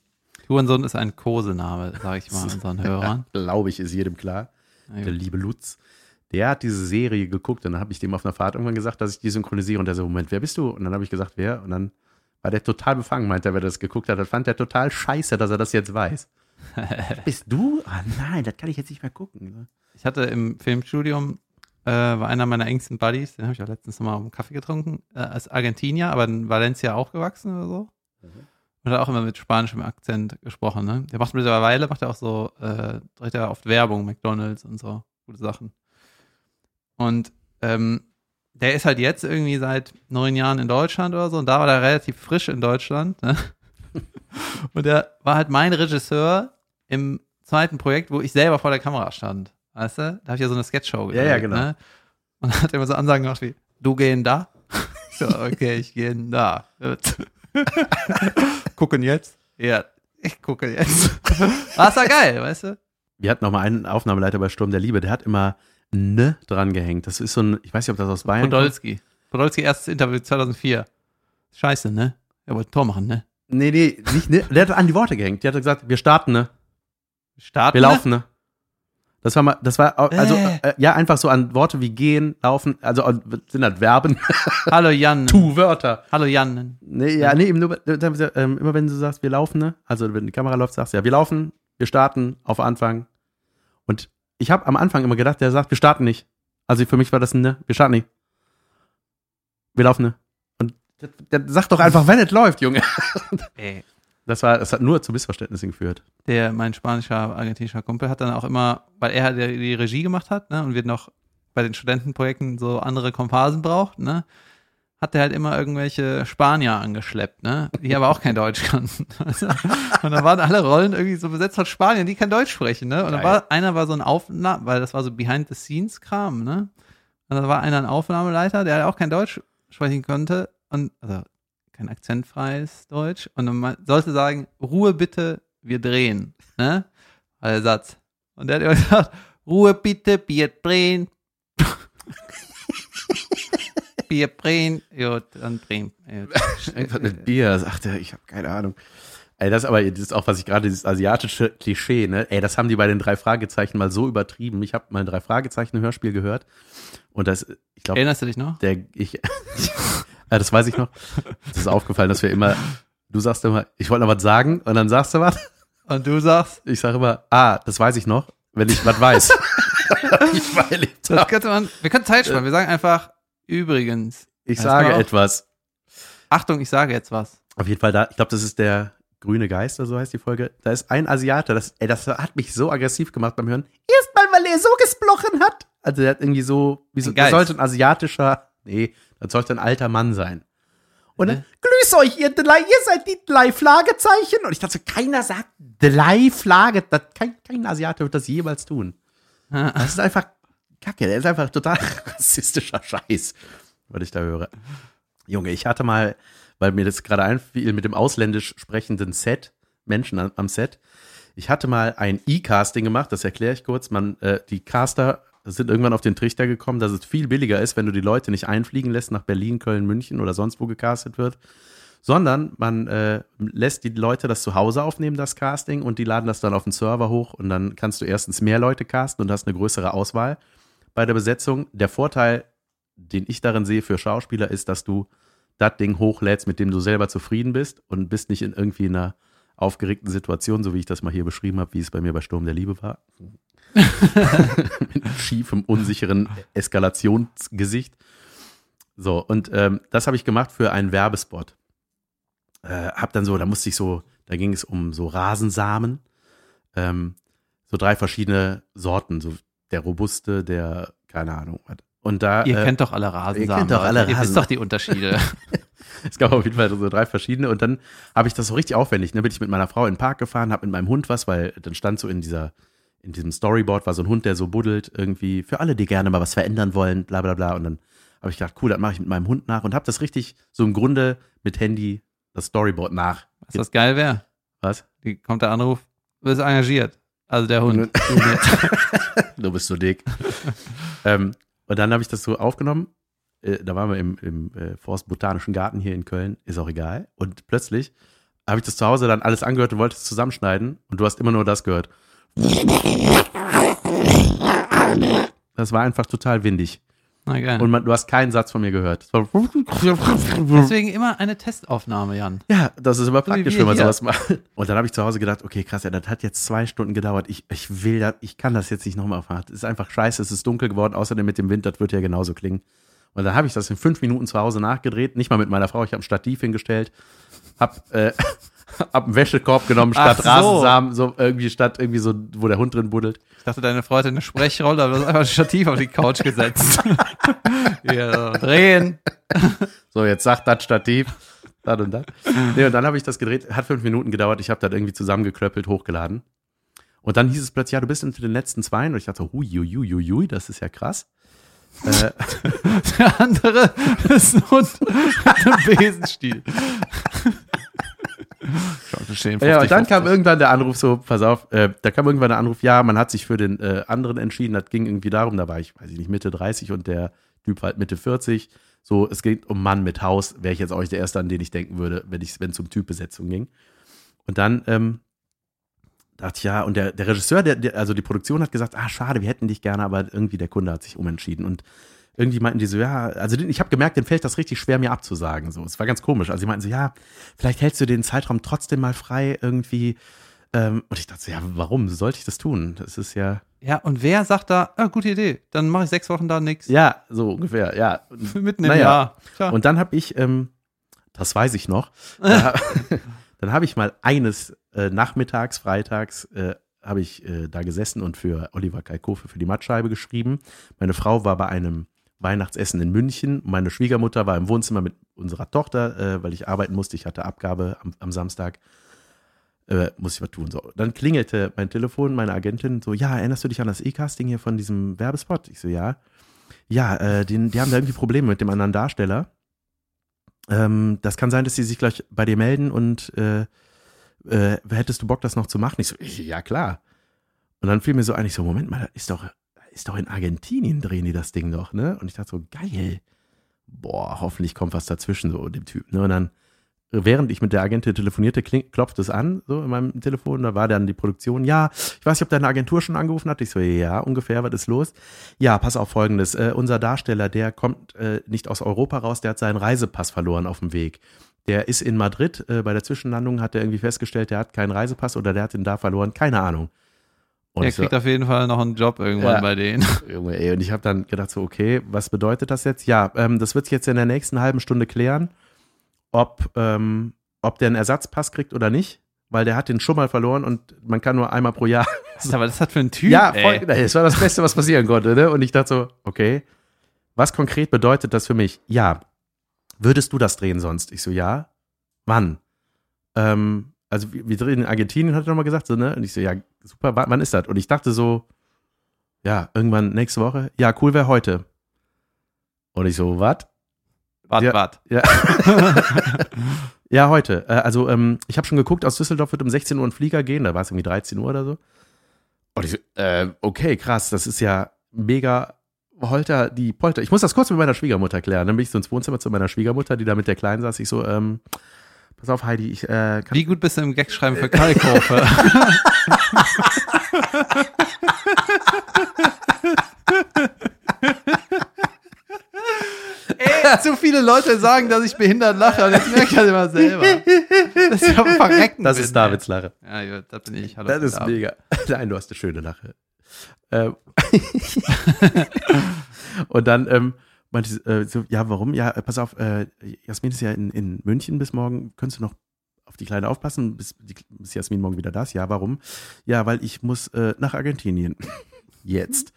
Hurensohn ist ein Kosename, sage ich mal unseren Hörern. glaube ich, ist jedem klar. Ja, der liebe Lutz, der hat diese Serie geguckt und dann habe ich dem auf einer Fahrt irgendwann gesagt, dass ich die synchronisiere und der so, Moment, wer bist du? Und dann habe ich gesagt, wer? Und dann war der total befangen, meinte er, wer das geguckt hat. Das fand der total scheiße, dass er das jetzt weiß. bist du? Ah nein, das kann ich jetzt nicht mehr gucken. Ich hatte im Filmstudium, äh, war einer meiner engsten Buddies, den habe ich auch letztens nochmal einen Kaffee getrunken, äh, als Argentinier, aber in Valencia aufgewachsen oder so. Und hat auch immer mit spanischem Akzent gesprochen. Ne? Der macht mittlerweile, macht er auch so, äh, dreht er oft Werbung, McDonalds und so, gute Sachen. Und ähm, der ist halt jetzt irgendwie seit neun Jahren in Deutschland oder so und da war er relativ frisch in Deutschland. Ne? Und der war halt mein Regisseur im zweiten Projekt, wo ich selber vor der Kamera stand. Weißt du? Da habe ich ja so eine Sketchshow Ja, ja, genau. Ne? Und dann hat er immer so Ansagen gemacht wie, du gehen da? So, okay, ich gehe da. Gucken jetzt? Ja, ich gucke jetzt. Ist ja geil, weißt du? Wir hatten noch mal einen Aufnahmeleiter bei Sturm der Liebe, der hat immer ne dran gehängt. Das ist so ein, ich weiß nicht, ob das aus Bayern kommt. Podolski. Podolski, erstes Interview 2004. Scheiße, ne? Er wollte ein Tor machen, ne? Nee, nee, nicht ne. Der hat an die Worte gehängt. Der hat gesagt, wir starten, ne? Starten. Wir laufen, ne? Das war mal, das war, also, Äh. äh, ja, einfach so an Worte wie gehen, laufen, also sind halt Verben, Hallo Jan. Tu-Wörter. Hallo Jan. Nee, ja, nee, eben nur, äh, ähm, immer wenn du sagst, wir laufen, ne? Also wenn die Kamera läuft, sagst du ja, wir laufen, wir starten auf Anfang. Und ich habe am Anfang immer gedacht, der sagt, wir starten nicht. Also für mich war das ein ne, wir starten nicht. Wir laufen, ne? Der, der sagt doch einfach, wenn es läuft, Junge. Ey. Das war, das hat nur zu Missverständnissen geführt. der, mein spanischer, argentinischer Kumpel, hat dann auch immer, weil er halt die, Regie gemacht hat, ne, und wir noch bei den Studentenprojekten so andere Komparsen braucht, ne, hat er halt immer irgendwelche Spanier angeschleppt, ne, die aber auch kein Deutsch kannten. und dann waren alle Rollen irgendwie so besetzt von Spaniern, die kein Deutsch sprechen, ne, und dann war, einer war so ein Aufnahme, weil das war so Behind-the-Scenes-Kram, ne, Und da war einer ein Aufnahmeleiter, der auch kein Deutsch sprechen konnte und also kein akzentfreies Deutsch und man sollte sagen, Ruhe bitte, wir drehen, ne? War der Satz. Und der hat immer gesagt, Ruhe bitte, wir drehen. wir drehen, ja, dann drehen. Irgendwas mit Bier, sagt er, ich habe keine Ahnung. Ey, das ist aber, das ist auch, was ich gerade, dieses asiatische Klischee, ne? Ey, das haben die bei den drei Fragezeichen mal so übertrieben. Ich habe mal ein drei Fragezeichen Hörspiel gehört und das, ich glaube, Erinnerst du dich noch? der, ich, ja, das weiß ich noch. Es ist aufgefallen, dass wir immer, du sagst immer, ich wollte noch was sagen und dann sagst du was. Und du sagst, Ich sage immer, ah, das weiß ich noch, wenn ich was weiß. ich erlebt das könnte man, wir können Zeit sparen. Wir sagen einfach, übrigens. Ich sage etwas. Achtung, ich sage jetzt was. Auf jeden Fall da, ich glaube, das ist der grüne Geist oder so heißt die Folge. Da ist ein Asiate, das, ey, das hat mich so aggressiv gemacht beim Hören. Erstmal, weil er so gesprochen hat. Also der hat irgendwie so, wie so, sollte ein asiatischer, nee, das sollte ein alter Mann sein. Und dann, grüß euch, ihr drei, ihr seid die drei Fragezeichen. Und ich dachte keiner sagt drei Flagge, das, kein, kein Asiate wird das jemals tun. Das ist einfach Kacke, der ist einfach total rassistischer Scheiß, was ich da höre. Junge, ich hatte mal, weil mir das gerade einfiel, mit dem ausländisch sprechenden Set, Menschen am, am Set, ich hatte mal ein E-Casting gemacht, das erkläre ich kurz. Man, äh, die Caster sind irgendwann auf den Trichter gekommen, dass es viel billiger ist, wenn du die Leute nicht einfliegen lässt nach Berlin, Köln, München oder sonst wo gecastet wird, sondern man äh, lässt die Leute das zu Hause aufnehmen, das Casting, und die laden das dann auf den Server hoch und dann kannst du erstens mehr Leute casten und hast eine größere Auswahl bei der Besetzung. Der Vorteil, den ich darin sehe für Schauspieler, ist, dass du das Ding hochlädst, mit dem du selber zufrieden bist und bist nicht in irgendwie einer aufgeregten Situation, so wie ich das mal hier beschrieben habe, wie es bei mir bei Sturm der Liebe war. mit schiefem, unsicheren Eskalationsgesicht. So, und ähm, das habe ich gemacht für einen Werbespot. Äh, hab dann so, da musste ich so, da ging es um so Rasensamen. Ähm, so drei verschiedene Sorten, so der robuste, der, keine Ahnung, was. Und da, Ihr äh, kennt doch alle Rasensamen. ihr kennt doch alle Leute. Ihr wisst Rasen- doch die Unterschiede. es gab auf jeden Fall so drei verschiedene und dann habe ich das so richtig aufwendig. Ne, bin ich mit meiner Frau in den Park gefahren, habe mit meinem Hund was, weil dann stand so in dieser, in diesem Storyboard war so ein Hund, der so buddelt irgendwie für alle, die gerne mal was verändern wollen, bla bla bla. Und dann habe ich gedacht, cool, das mache ich mit meinem Hund nach und habe das richtig so im Grunde mit Handy das Storyboard nach. Was das geil wäre? Was? Wie kommt der Anruf? Du bist engagiert. Also der Hund. du bist so dick. ähm, und dann habe ich das so aufgenommen. Äh, da waren wir im, im äh, Forstbotanischen Garten hier in Köln, ist auch egal. Und plötzlich habe ich das zu Hause dann alles angehört und wollte es zusammenschneiden. Und du hast immer nur das gehört. Das war einfach total windig. Na geil. Und man, du hast keinen Satz von mir gehört. Deswegen immer eine Testaufnahme, Jan. Ja, das ist immer So praktisch, wenn man sowas macht. Und dann habe ich zu Hause gedacht, okay, krass, ja, das hat jetzt zwei Stunden gedauert. Ich, ich will das, ich kann das jetzt nicht nochmal fahren. Es ist einfach scheiße, es ist dunkel geworden, außerdem mit dem Wind, das wird ja genauso klingen. Und dann habe ich das in fünf Minuten zu Hause nachgedreht, nicht mal mit meiner Frau, ich habe ein Stativ hingestellt, hab, äh, hab einen Wäschekorb genommen, statt so. Rasensamen, so irgendwie statt irgendwie so, wo der Hund drin buddelt. Ich dachte, deine Frau hatte eine Sprechrolle, aber du hast einfach ein Stativ auf die Couch gesetzt. ja, drehen. So, jetzt sagt das Stativ. Das und das. Nee, und dann habe ich das gedreht. Hat fünf Minuten gedauert. Ich habe das irgendwie zusammengeklöppelt, hochgeladen. Und dann hieß es plötzlich, ja, du bist unter den letzten zwei. Und ich dachte, hui, hui, hui, hui, hui, das ist ja krass. Äh, Der andere ist ein Hund mit einem Besenstiel. ja, und dann kam irgendwann der Anruf so, pass auf, äh, da kam irgendwann der Anruf, ja, man hat sich für den äh, anderen entschieden. Das ging irgendwie darum, da war ich, weiß ich nicht, Mitte 30 und der Typ halt Mitte 40. So, es geht um Mann mit Haus, wäre ich jetzt auch nicht der Erste, an den ich denken würde, wenn ich, wenn es um Typbesetzung ging. Und dann ähm, dachte ich, ja, und der, der Regisseur, der, der, also die Produktion hat gesagt, ah, schade, wir hätten dich gerne, aber irgendwie der Kunde hat sich umentschieden. Und irgendwie meinten die so, ja, also ich habe gemerkt, den fällt das richtig schwer, mir abzusagen. So, es war ganz komisch. Also sie meinten so, ja, vielleicht hältst du den Zeitraum trotzdem mal frei irgendwie. Ähm, und ich dachte so, ja, warum sollte ich das tun? Das ist ja, Ja, und wer sagt da, ah, gute Idee, dann mache ich sechs Wochen da nichts. ja, so ungefähr, ja. Mitten im Naja. Jahr. Tja. Und dann habe ich, ähm, das weiß ich noch, da, dann habe ich mal eines äh, nachmittags, freitags, äh, habe ich äh, da gesessen und für Oliver Kalkofe für die Mattscheibe geschrieben. Meine Frau war bei einem Weihnachtsessen in München. Meine Schwiegermutter war im Wohnzimmer mit unserer Tochter, äh, weil ich arbeiten musste. Ich hatte Abgabe am, am Samstag. Äh, muss ich was tun. So. Dann klingelte mein Telefon, meine Agentin so, ja, erinnerst du dich an das E-Casting hier von diesem Werbespot? Ich so, ja. ja, äh, den, die haben da irgendwie Probleme mit dem anderen Darsteller. Ähm, das kann sein, dass sie sich gleich bei dir melden und äh, äh, hättest du Bock, das noch zu machen? Ich so, ja klar. Und dann fiel mir so ein, ich so, Moment mal, ist doch, ist doch in Argentinien drehen die das Ding doch, ne? Und ich dachte so, geil. Boah, hoffentlich kommt was dazwischen, so dem Typ, ne? Und dann, während ich mit der Agentin telefonierte, kling, klopft es an, so in meinem Telefon, da war dann die Produktion, ja, ich weiß nicht, ob deine Agentur schon angerufen hat. Ich so, ja, ungefähr, was ist los? Ja, pass auf folgendes, äh, unser Darsteller, der kommt äh, nicht aus Europa raus, der hat seinen Reisepass verloren auf dem Weg. Der ist in Madrid, äh, bei der Zwischenlandung hat er irgendwie festgestellt, der hat keinen Reisepass oder der hat ihn da verloren, keine Ahnung. Und Er ich so, kriegt auf jeden Fall noch einen Job irgendwann Ja. bei denen. Junge, ey, und ich habe dann gedacht so, okay, was bedeutet das jetzt? Ja, ähm, das wird sich jetzt in der nächsten halben Stunde klären, ob, ähm, ob der einen Ersatzpass kriegt oder nicht, weil der hat den schon mal verloren und man kann nur einmal pro Jahr. Aber das hat für ein Typ. ja, ey. voll, das war das Beste, was passieren konnte. Ne? Und ich dachte so, okay, was konkret bedeutet das für mich? Ja, würdest du das drehen sonst? Ich so, ja. Wann? Ähm, also wir, wir drehen in Argentinien, hat er nochmal gesagt, so, ne? Und ich so, ja, super, wa- wann ist das? Und ich dachte so, ja, irgendwann nächste Woche. Ja, cool wäre heute. Und ich so, was? Wart, Ja. wart. Ja. ja, heute. Äh, also, ähm, ich habe schon geguckt, aus Düsseldorf wird um 16 Uhr ein Flieger gehen, da war es irgendwie 13 Uhr oder so. Und ich so, äh, okay, krass, das ist ja mega Holter, die Polter. Ich muss das kurz mit meiner Schwiegermutter klären. Dann bin ich so ins Wohnzimmer zu meiner Schwiegermutter, die da mit der Kleinen saß. Ich so, ähm, pass auf, Heidi, ich äh, kann Wie gut bist du im Gagschreiben für Kalkofe? Ey, zu viele Leute sagen, dass ich behindert lache und jetzt merke ich das immer selber. Das ist ja verrecken. Das ist Davids Lache. Ja, ja, das bin ich. Hallo, Das ist David. mega. Nein, du hast eine schöne Lache. Ähm. und dann ähm, meinte äh, so, ja, warum? Ja, äh, pass auf, äh, Jasmin ist ja in, in München bis morgen. Könntest du noch auf die Kleine aufpassen, bis, die, bis Jasmin morgen wieder da ist? Ja, warum? Ja, weil ich muss äh, nach Argentinien. Jetzt.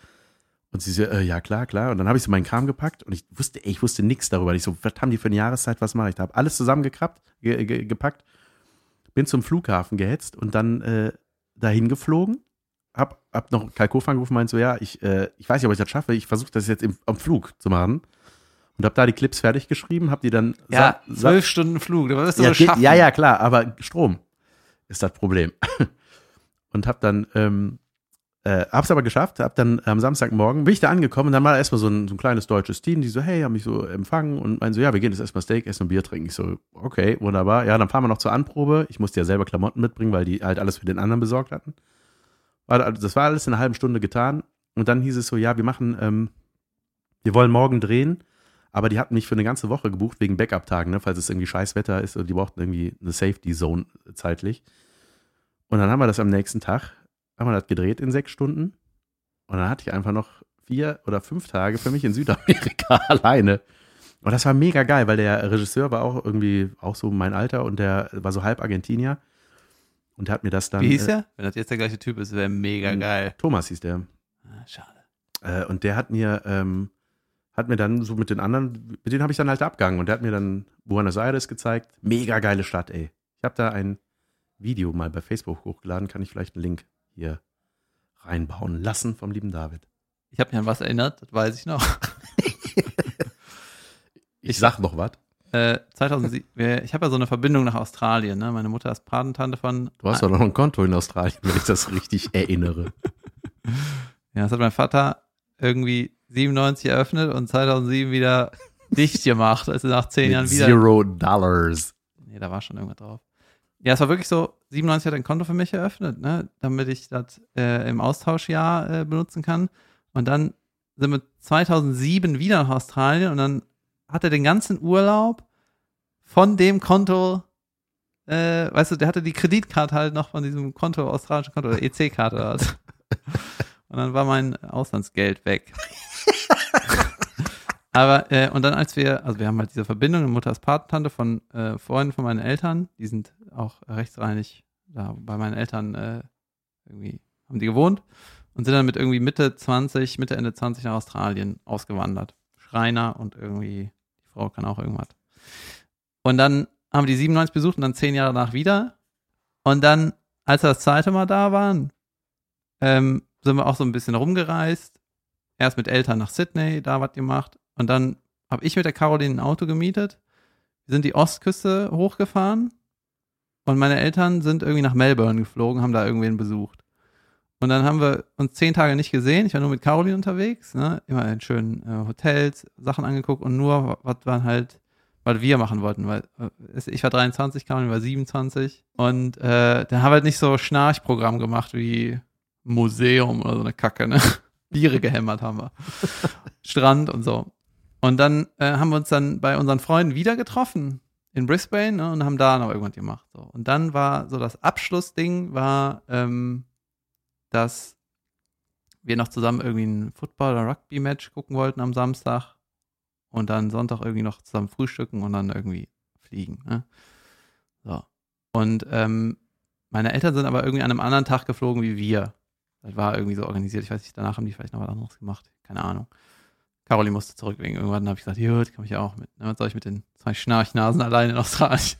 Und sie so, äh, ja, klar, klar. Und dann habe ich so meinen Kram gepackt und ich wusste, ey, ich wusste nichts darüber. Ich so, was haben die für eine Jahreszeit, was mache ich da? Hab alles zusammengekrabbt, ge, ge, gepackt, bin zum Flughafen gehetzt und dann äh, dahin geflogen. Hab, noch Kalkof angerufen, meint so, ja, ich, äh, ich weiß nicht, ob ich das schaffe. Ich versuche das jetzt im, am Flug zu machen. Und hab da die Clips fertig geschrieben, hab die dann Ja, zwölf Stunden Flug. Du wirst du ja, geht, schaffen. ja, ja, klar, aber Strom ist das Problem. Und hab dann, ähm, äh, hab's aber geschafft, hab dann am Samstagmorgen, bin ich da angekommen und dann war da erstmal so ein, so ein kleines deutsches Team, die so, hey, haben mich so empfangen und meinen so, ja, wir gehen jetzt erstmal Steak essen und Bier trinken. Ich so, okay, wunderbar. Ja, dann fahren wir noch zur Anprobe. Ich musste ja selber Klamotten mitbringen, weil die halt alles für den anderen besorgt hatten. Das war alles in einer halben Stunde getan. Und dann hieß es so, ja, wir machen, ähm, wir wollen morgen drehen. Aber die hatten mich für eine ganze Woche gebucht wegen Backup-Tagen, ne, falls es irgendwie scheiß Wetter ist und die brauchten irgendwie eine Safety-Zone zeitlich. Und dann haben wir das am nächsten Tag, haben wir das gedreht in sechs Stunden. Und dann hatte ich einfach noch vier oder fünf Tage für mich in Südamerika alleine. Und das war mega geil, weil der Regisseur war auch irgendwie auch so mein Alter und der war so halb Argentinier. Und hat mir das dann. Wie hieß äh? Wenn das jetzt der gleiche Typ ist, wäre mega geil. Thomas hieß der. Ah, schade. Äh, und der hat mir, ähm, hat mir dann so mit den anderen, mit denen habe ich dann halt abgegangen und der hat mir dann Buenos Aires gezeigt. Mega geile Stadt, ey. Ich habe da ein Video mal bei Facebook hochgeladen, kann ich vielleicht einen Link hier reinbauen lassen vom lieben David. Ich habe mich an was erinnert, das weiß ich noch. Ich sag noch was. Äh, 2007, wir- ich habe ja so eine Verbindung nach Australien. Ne? Meine Mutter ist Patentante von. Du hast doch noch ein Konto in Australien, wenn ich das richtig erinnere. Ja, das hat mein Vater irgendwie 97 eröffnet und 2007 wieder dicht gemacht, also nach zehn Jahren Mit wieder. Zero Dollars. Nee, da war schon irgendwas drauf. Ja, es war wirklich so, 97 hat ein Konto für mich eröffnet, ne, damit ich das äh, im Austauschjahr äh, benutzen kann. Und dann sind wir 2007 wieder nach Australien und dann hat er den ganzen Urlaub von dem Konto, äh, weißt du, der hatte die Kreditkarte halt noch von diesem Konto, australischen Konto, oder EC-Karte halt. Und dann war mein Auslandsgeld weg. Aber, äh, und dann als wir, also wir haben halt diese Verbindung, Mutter ist Patentante von äh, Freunden von meinen Eltern, die sind auch rechtsreinig da bei meinen Eltern äh, irgendwie, haben die gewohnt und sind dann mit irgendwie Mitte 20, Mitte, Ende 20 nach Australien ausgewandert. Schreiner und irgendwie, Frau kann auch irgendwas. Und dann haben die 97 besucht und dann zehn Jahre nach wieder. Und dann, als wir das zweite Mal da waren, ähm, sind wir auch so ein bisschen rumgereist. erst mit Eltern nach Sydney, da was gemacht. Und dann habe ich mit der Caroline ein Auto gemietet. Wir sind die Ostküste hochgefahren. Und meine Eltern sind irgendwie nach Melbourne geflogen, haben da irgendwen besucht. Und dann haben wir uns zehn Tage nicht gesehen. Ich war nur mit Caroline unterwegs, ne? immer in schönen äh, Hotels, Sachen angeguckt und nur, was waren halt, was wir machen wollten. Weil äh, ich war 23, Caroline war 27. Und äh, dann haben wir halt nicht so Schnarchprogramm gemacht wie Museum oder so eine Kacke, ne? Biere gehämmert haben wir. Strand und so. Und dann äh, haben wir uns dann bei unseren Freunden wieder getroffen in Brisbane ne, und haben da noch irgendwas gemacht. So. Und dann war so das Abschlussding war, ähm, dass wir noch zusammen irgendwie ein Football- oder Rugby-Match gucken wollten am Samstag und dann Sonntag irgendwie noch zusammen frühstücken und dann irgendwie fliegen. Ne? So. Und ähm, meine Eltern sind aber irgendwie an einem anderen Tag geflogen wie wir. Das war irgendwie so organisiert. Ich weiß nicht, danach haben die vielleicht noch was anderes gemacht. Keine Ahnung. Caroline musste zurück wegen irgendwann. Habe ich gesagt, gut, komme ich auch mit. Ne? Was soll ich mit den zwei Schnarchnasen allein in Australien?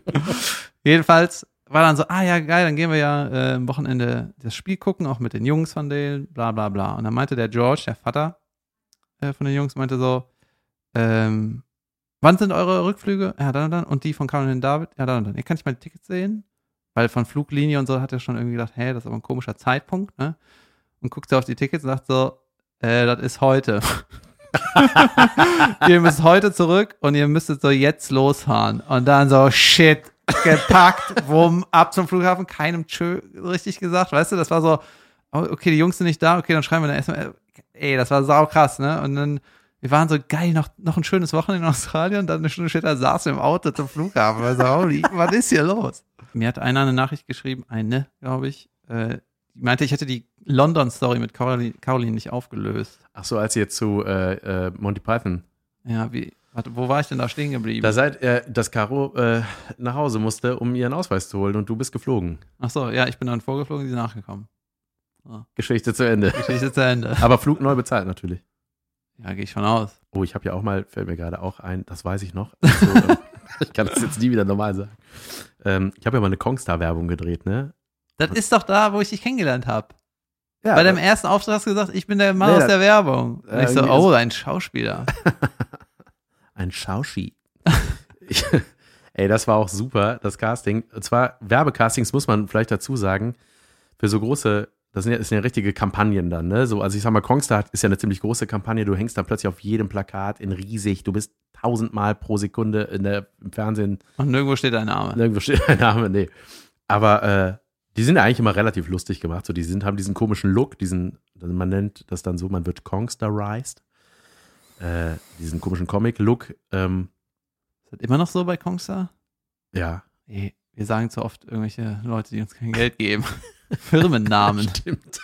Jedenfalls war dann so, ah ja, geil, dann gehen wir ja äh, am Wochenende das Spiel gucken, auch mit den Jungs von denen, bla bla bla. Und dann meinte der George, der Vater äh, von den Jungs, meinte so, ähm, wann sind eure Rückflüge? Ja, dann und dann. Und die von Caroline und David? Ja, dann und dann. Ihr kann ich mal die Tickets sehen? Weil von Fluglinie und so hat er schon irgendwie gedacht, hey, das ist aber ein komischer Zeitpunkt, ne? Und guckt so auf die Tickets und sagt so, äh, das ist heute. ihr müsst heute zurück und ihr müsstet so jetzt losfahren. Und dann so, shit, gepackt, wumm, ab zum Flughafen, keinem Tschö richtig gesagt, weißt du, das war so, oh, okay, die Jungs sind nicht da, okay, dann schreiben wir dann erstmal, ey, das war sau krass, ne? Und dann, wir waren so geil, noch, noch ein schönes Wochenende in Australien, dann eine Stunde später saßen wir im Auto zum Flughafen, weil so, holy, was ist hier los? Mir hat einer eine Nachricht geschrieben, eine, glaube ich, äh, die meinte, ich hätte die London-Story mit Caroline, Caroline nicht aufgelöst. Ach so, als ihr zu äh, äh, Monty Python. Ja, wie, warte, wo war ich denn da stehen geblieben? Da seid ihr, dass Caro äh, nach Hause musste, um ihren Ausweis zu holen und du bist geflogen. Ach so, ja, ich bin dann vorgeflogen, die sind nachgekommen. Geschichte zu Ende. Geschichte zu Ende. Aber Flug neu bezahlt natürlich. Ja, gehe ich von aus. Oh, ich habe ja auch mal, fällt mir gerade auch ein, das weiß ich noch. Ähm, ich kann das jetzt nie wieder normal sagen. Ähm, ich habe ja mal eine Kongstar-Werbung gedreht, ne? Das ist doch da, wo ich dich kennengelernt habe. Ja, Bei deinem ersten Auftritt hast du gesagt, ich bin der Mann Nee, aus der Werbung. Und Äh, ich so, oh, ein Schauspieler. Ein Schauschi. Ey, das war auch super, das Casting. Und zwar Werbecastings muss man vielleicht dazu sagen, für so große, das sind ja, das sind ja richtige Kampagnen dann, ne? So, also ich sag mal, Kongstar ist ja eine ziemlich große Kampagne, du hängst dann plötzlich auf jedem Plakat in riesig, du bist tausendmal pro Sekunde in der, im Fernsehen, Und nirgendwo steht dein Name. nirgendwo steht dein Name, nee. Aber äh, die sind ja eigentlich immer relativ lustig gemacht. So, die sind, haben diesen komischen Look, diesen, man nennt das dann so, man wird Kongstarized. Äh, diesen komischen Comic-Look. Ähm, Ist das immer noch so bei Kongstar? ja, Nee, wir sagen zu oft irgendwelche Leute, die uns kein Geld geben. Firmennamen. Stimmt.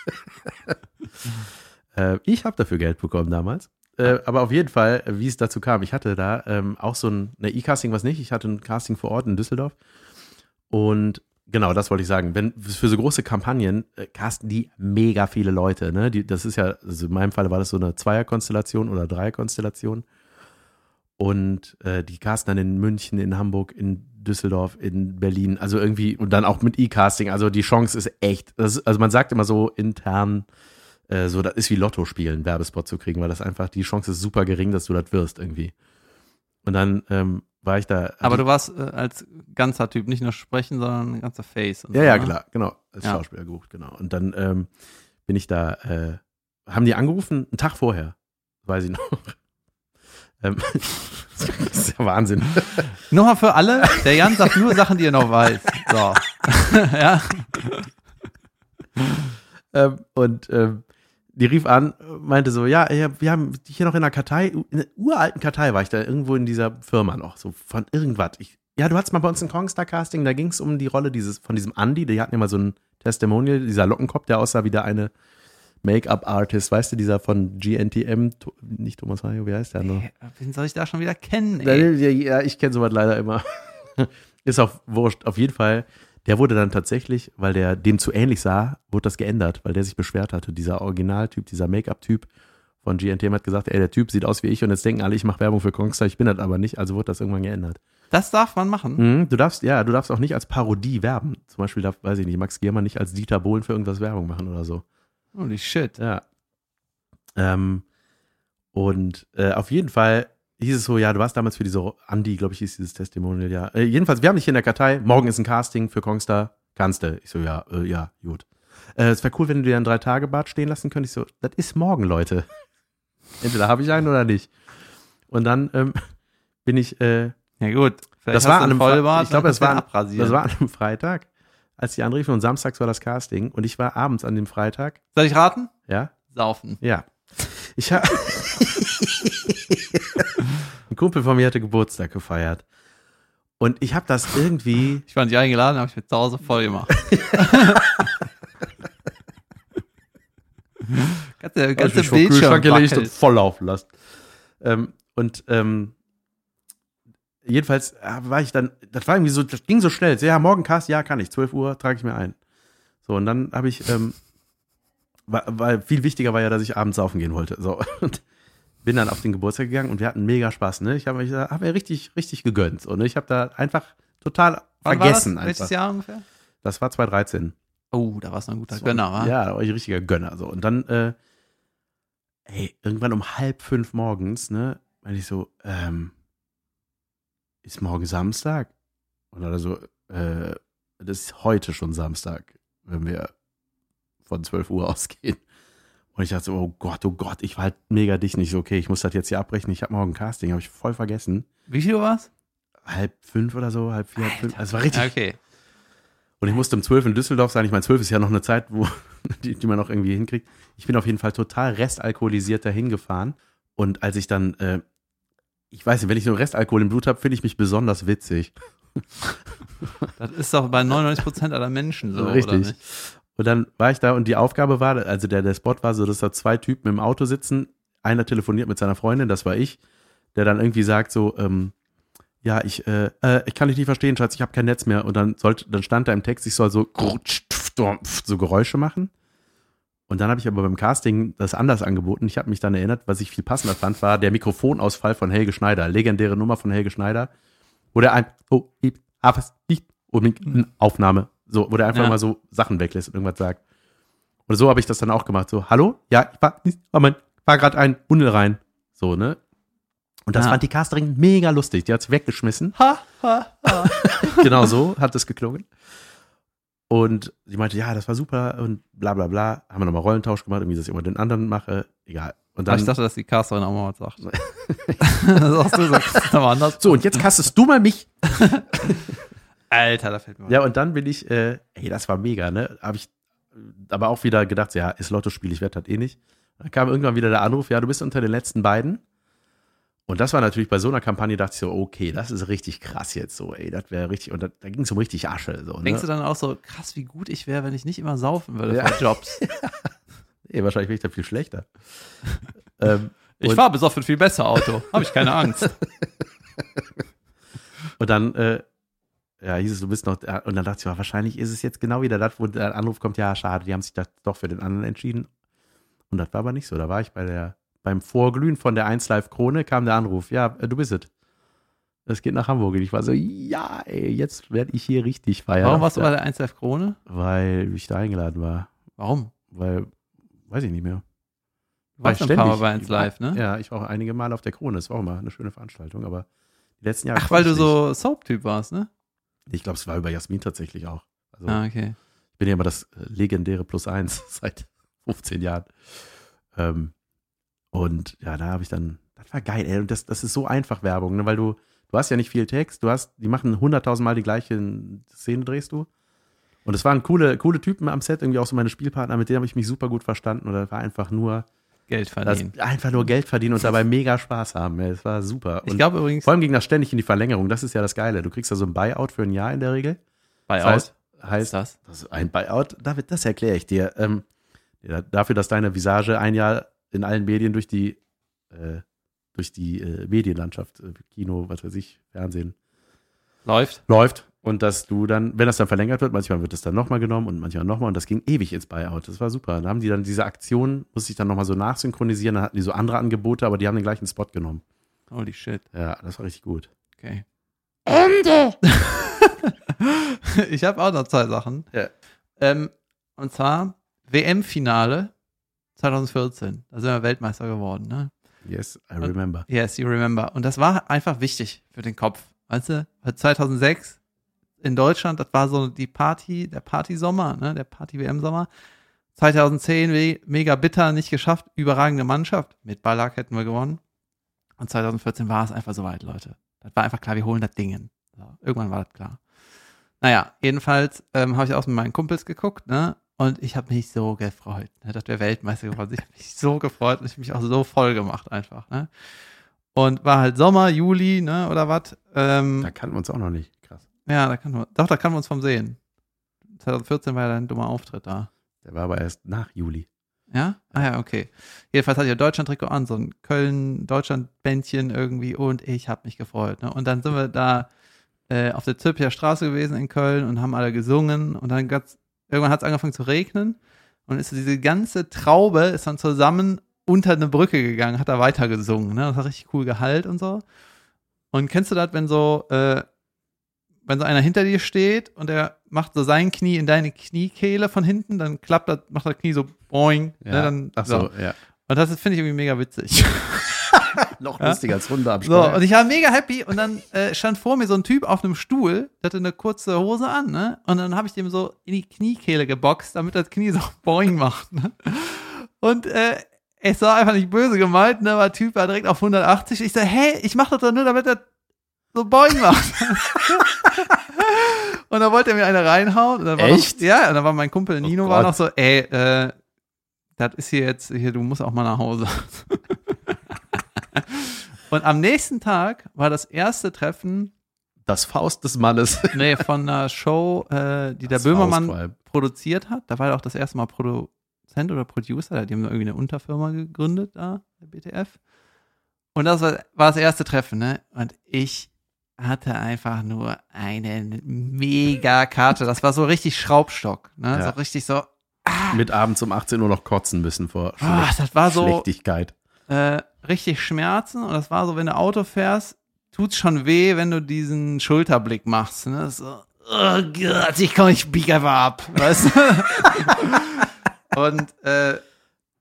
äh, ich habe dafür Geld bekommen damals. Äh, aber auf jeden Fall, wie es dazu kam, ich hatte da ähm, auch so ein eine E-Casting, was nicht. Ich hatte ein Casting vor Ort in Düsseldorf. Und genau, das wollte ich sagen. Wenn für so große Kampagnen äh, casten die mega viele Leute. Ne? Die, das ist ja, also in meinem Fall war das so eine Zweierkonstellation oder Dreierkonstellation. Und äh, die casten dann in München, in Hamburg, in Düsseldorf, in Berlin. Also irgendwie, und dann auch mit E-Casting. Also die Chance ist echt. Das also man sagt immer so intern, äh, so, das ist wie Lotto spielen, Werbespot zu kriegen, weil das einfach, die Chance ist super gering, dass du das wirst irgendwie. Und dann ähm, war ich da. Aber du warst äh, als ganzer Typ, nicht nur sprechen, sondern ein ganzer Face. Ja, so, ja, ne? klar, genau. Als Ja. Schauspieler gebucht, genau. Und dann ähm, bin ich da, äh, haben die angerufen, einen Tag vorher, weiß ich noch. ähm, das ist ja Wahnsinn. Nur mal für alle, der Jan sagt nur Sachen, die er noch weiß. So. ja. ähm, und ähm, die rief an, meinte so, ja, wir haben hier noch in der Kartei, in der uralten Kartei war ich da irgendwo in dieser Firma noch, so von irgendwas. Ich, ja, du hattest mal bei uns ein Kongstar-Casting, da ging es um die Rolle dieses, von diesem Andy, die hatten ja mal so ein Testimonial, dieser Lockenkopf, der aussah wie der eine Make-up-Artist, weißt du, dieser von GNTM, nicht Thomas Mario, wie heißt der noch? Ey, Wen soll ich da schon wieder kennen? Ey? Ja, ja, ich kenne sowas leider immer. Ist auch wurscht. Auf jeden Fall, der wurde dann tatsächlich, weil der dem zu ähnlich sah, wurde das geändert, weil der sich beschwert hatte. Dieser Originaltyp, dieser Make-up-Typ von GNTM hat gesagt, ey, der Typ sieht aus wie ich und jetzt denken alle, ich mache Werbung für Kongstar, ich bin das aber nicht, also wurde das irgendwann geändert. Das darf man machen. Mhm, du darfst, ja, du darfst auch nicht als Parodie werben. Zum Beispiel darf, weiß ich nicht, Max Giermann nicht als Dieter Bohlen für irgendwas Werbung machen oder so. Holy shit. Ja. Ähm, und äh, auf jeden Fall hieß es so, ja, du warst damals für diese Andi, glaube ich, hieß dieses Testimonial, ja. Äh, jedenfalls, wir haben dich hier in der Kartei, morgen ist ein Casting für Kongstar, kannst du? Ich so, ja, äh, ja, gut. Äh, es wäre cool, wenn du dir ein Drei-Tage-Bad stehen lassen könntest. Ich so, das ist morgen, Leute. Entweder habe ich einen oder nicht. Und dann ähm, bin ich, äh, Ja, gut. Das war an einen einem Vollbart, ich glaube, das war, an- das war an einem Freitag, als die anriefen und samstags war das Casting und ich war abends an dem Freitag, Soll ich raten? ja, Saufen. ja. Ich habe Kumpel von mir hatte Geburtstag gefeiert und ich habe das irgendwie Ich war nicht eingeladen, habe ich mir zu Hause voll gemacht. ganze ganze ich Bildschirm gelegt und voll laufen lassen. Ähm, und ähm, jedenfalls äh, war ich dann, das war irgendwie so, das ging so schnell. So, Ja, morgen Cast, ja, kann ich. 12 Uhr trage ich mir ein. So, und dann habe ich, ähm, weil, weil viel wichtiger war ja, dass ich abends saufen gehen wollte. So, und bin dann auf den Geburtstag gegangen und wir hatten mega Spaß. Ne? Ich habe mich da- hab mir richtig, richtig gegönnt. Und ich habe da einfach total Wann vergessen. War das? Welches. Jahr ungefähr? Das war 2013. Oh, da war es noch ein guter Gönner, wa? Ja, da war ich ein richtiger Gönner. So. Und dann, äh, ey, irgendwann um halb fünf morgens, ne, meine ich so, ähm, ist morgen Samstag? Und dann so, äh, das ist heute schon Samstag, wenn wir von 12 Uhr ausgehen. Und ich dachte so, oh Gott, oh Gott, ich war halt mega dicht nicht so, okay, ich muss das jetzt hier abbrechen, ich habe morgen Casting, habe ich voll vergessen. Wie viel Uhr war's? Halb fünf oder so, halb vier, halb fünf. Also es war richtig, okay. und ich musste um 12 in Düsseldorf sein. Ich meine, 12 ist ja noch eine Zeit, wo, die, die man noch irgendwie hinkriegt. Ich bin auf jeden Fall total restalkoholisiert dahin gefahren. Und als ich dann, äh, ich weiß nicht, wenn ich so Restalkohol im Blut habe, finde ich mich besonders witzig. Das ist doch bei 99% aller Menschen so, oder Richtig. Und dann war ich da und die Aufgabe war, also der, der Spot war so, dass da zwei Typen im Auto sitzen. Einer telefoniert mit seiner Freundin, das war ich, der dann irgendwie sagt so, ähm, ja, ich, äh, äh, ich kann dich nicht verstehen, Schatz, ich habe kein Netz mehr. Und dann sollte, dann stand da im Text, ich soll so so Geräusche machen. Und dann habe ich aber beim Casting das anders angeboten. Ich habe mich dann erinnert, was ich viel passender fand, war der Mikrofonausfall von Helge Schneider. Legendäre Nummer von Helge Schneider. Wo der ein, oh, ich habe es nicht, unbedingt Aufnahme. So, wo der einfach Ja. mal so Sachen weglässt und irgendwas sagt. Und so habe ich das dann auch gemacht. So, hallo? Ja, ich war, war, mein, war gerade ein Tunnel rein. So, ne? Und das Ja. fand die Casterin mega lustig. Die hat's weggeschmissen. Ha, ha, ha. genau so hat es geklungen. Und sie meinte, ja, das war super und bla bla bla. Haben wir nochmal Rollentausch gemacht, irgendwie, dass ich immer den anderen mache. Egal. Und Aber dann, ich dachte, dass die Casterin auch mal was sagt. das sagst du so. Ist anders. so, und jetzt castest du mal mich. Alter, da fällt mir. Ja, und dann bin ich, äh, ey, das war mega, ne? Habe ich aber auch wieder gedacht, ja, ist Lottospiel, ich werde das eh nicht. Dann kam irgendwann wieder der Anruf, ja, du bist unter den letzten beiden. Und das war natürlich bei so einer Kampagne, dachte ich so, okay, das ist richtig krass jetzt so, ey, das wäre richtig, und da, da ging es um richtig Asche. So, ne? Denkst du dann auch so, krass, wie gut ich wäre, wenn ich nicht immer saufen würde Ja. für Jobs? Ey, wahrscheinlich wäre ich da viel schlechter. ähm, Ich fahre besoffen viel besser Auto. Habe ich keine Angst. Und dann, äh, ja, hieß es, du bist noch, und dann dachte ich, wahrscheinlich ist es jetzt genau wieder das, wo der Anruf kommt, ja, schade, die haben sich das doch für den anderen entschieden. Und das war aber nicht so. Da war ich bei der, beim Vorglühen von der 1 Live Krone, kam der Anruf, ja, äh, du bist es. Es geht nach Hamburg. Und ich war so, ja, ey, jetzt werde ich hier richtig feiern. Warum warst du bei der 1 Live Krone? Weil ich da eingeladen war. Warum? Weil, weiß ich nicht mehr. Du warst War ein paar Mal bei 1 Live, ne? Ja, ich war auch einige Mal auf der Krone. Das war auch mal eine schöne Veranstaltung, aber die letzten Jahre. Ach, weil du ich so Soap-Typ warst, ne? Ich glaube, es war über Jasmin tatsächlich auch. Also, Ah, okay. Ich bin ja immer das äh, legendäre Plus eins seit 15 Jahren. Ähm, und ja, da habe ich dann, das war geil, ey. Und das, das ist so einfach Werbung, ne? weil du, du hast ja nicht viel Text, du hast, die machen 100.000 Mal die gleiche Szene, drehst du. Und es waren coole, coole Typen am Set, irgendwie auch so meine Spielpartner, mit denen habe ich mich super gut verstanden. Und das war einfach nur, Geld das, verdienen. einfach nur Geld verdienen und dabei mega Spaß haben. Das war super. Ich Und glaube übrigens, vor allem ging das ständig in die Verlängerung. Das ist ja das Geile. Du kriegst da so ein Buyout für ein Jahr in der Regel. bei Das heißt, heißt das? das ist ein Buyout, David, das erkläre ich dir. Ähm, dafür, dass deine Visage ein Jahr in allen Medien durch die, äh, durch die äh, Medienlandschaft, äh, Kino, was weiß ich, Fernsehen, Läuft. läuft. Und dass du dann, wenn das dann verlängert wird, manchmal wird es dann nochmal genommen und manchmal nochmal und das ging ewig ins Buyout. Das war super. Da haben die dann diese Aktion, muss ich dann nochmal so nachsynchronisieren, dann hatten die so andere Angebote, aber die haben den gleichen Spot genommen. Holy shit. Ja, das war richtig gut. Okay. Ende. ich habe auch noch zwei Sachen. Ja. Ähm, und zwar WM-Finale 2014. Da sind wir Weltmeister geworden, ne? Yes, I remember. Yes, you remember. Und das war einfach wichtig für den Kopf. Weißt du, weil 2006 in Deutschland, das war so die Party, der Partysommer, ne, der Party-WM-Sommer. 2010 we- mega bitter, nicht geschafft, überragende Mannschaft. Mit Ballack hätten wir gewonnen. Und 2014 war es einfach soweit, Leute. Das war einfach klar, wir holen das Ding. So, irgendwann war das klar. Naja, jedenfalls ähm, habe ich auch mit meinen Kumpels geguckt, ne? Und ich habe mich so gefreut, ne, dass wir Weltmeister geworden sind. Ich habe mich so gefreut und ich mich auch so voll gemacht einfach, ne? Und war halt Sommer, Juli, ne, oder was? Ähm, Da kannten wir uns auch noch nicht. Ja, da kann man, doch, da kann man uns vom sehen. 2014 war ja dein dummer Auftritt da. Der war aber erst nach Juli. Ja? Ah ja, okay. Jedenfalls hatte ich ein Deutschland-Trikot an, so ein Köln-Deutschland-Bändchen irgendwie und ich habe mich gefreut. Ne? Und dann sind wir da äh, auf der Zülpicher Straße gewesen in Köln und haben alle gesungen und dann ganz, irgendwann hat es angefangen zu regnen und ist diese ganze Traube ist dann zusammen unter eine Brücke gegangen, hat da weiter gesungen. Ne? Das hat richtig cool Gehalt und so. Und kennst du das, wenn so, äh, wenn so einer hinter dir steht und der macht so sein Knie in deine Kniekehle von hinten, dann klappt das, macht das Knie so boing. Ne, dann, Ach so, ja. Und das finde ich irgendwie mega witzig. Noch Ja? lustiger als Runde am So, und ich war mega happy und dann äh, stand vor mir so ein Typ auf einem Stuhl, der hatte eine kurze Hose an, ne? Und dann habe ich dem so in die Kniekehle geboxt, damit das Knie so boing macht, ne? Und äh, es war einfach nicht böse gemeint, ne? Aber der Typ war direkt auf 180. Ich so, hey, ich mach das doch nur, damit er so boing macht. und dann wollte er mir eine reinhauen. War Echt? Noch, ja, und dann war mein Kumpel Nino war Gott. noch so, ey, äh, das ist hier jetzt, hier, du musst auch mal nach Hause. Und am nächsten Tag war das erste Treffen Das Faust des Mannes. nee, von einer Show, äh, die der Das vor Böhmermann produziert hat. Da war er auch das erste Mal Produzent oder Producer. Die haben irgendwie eine Unterfirma gegründet da, der BTF. Und das war, war das erste Treffen, ne? Und ich hatte einfach nur eine mega Karte. Das war so richtig Schraubstock, ne? Ja. So richtig so, Mit abends um 18 Uhr noch kotzen müssen vor ah, das war so, Schlechtigkeit. äh, richtig Schmerzen und das war so, wenn du Auto fährst, tut's schon weh, wenn du diesen Schulterblick machst. Ne? So, oh Gott, ich komm, ich bieg einfach ab, weißt du? und äh,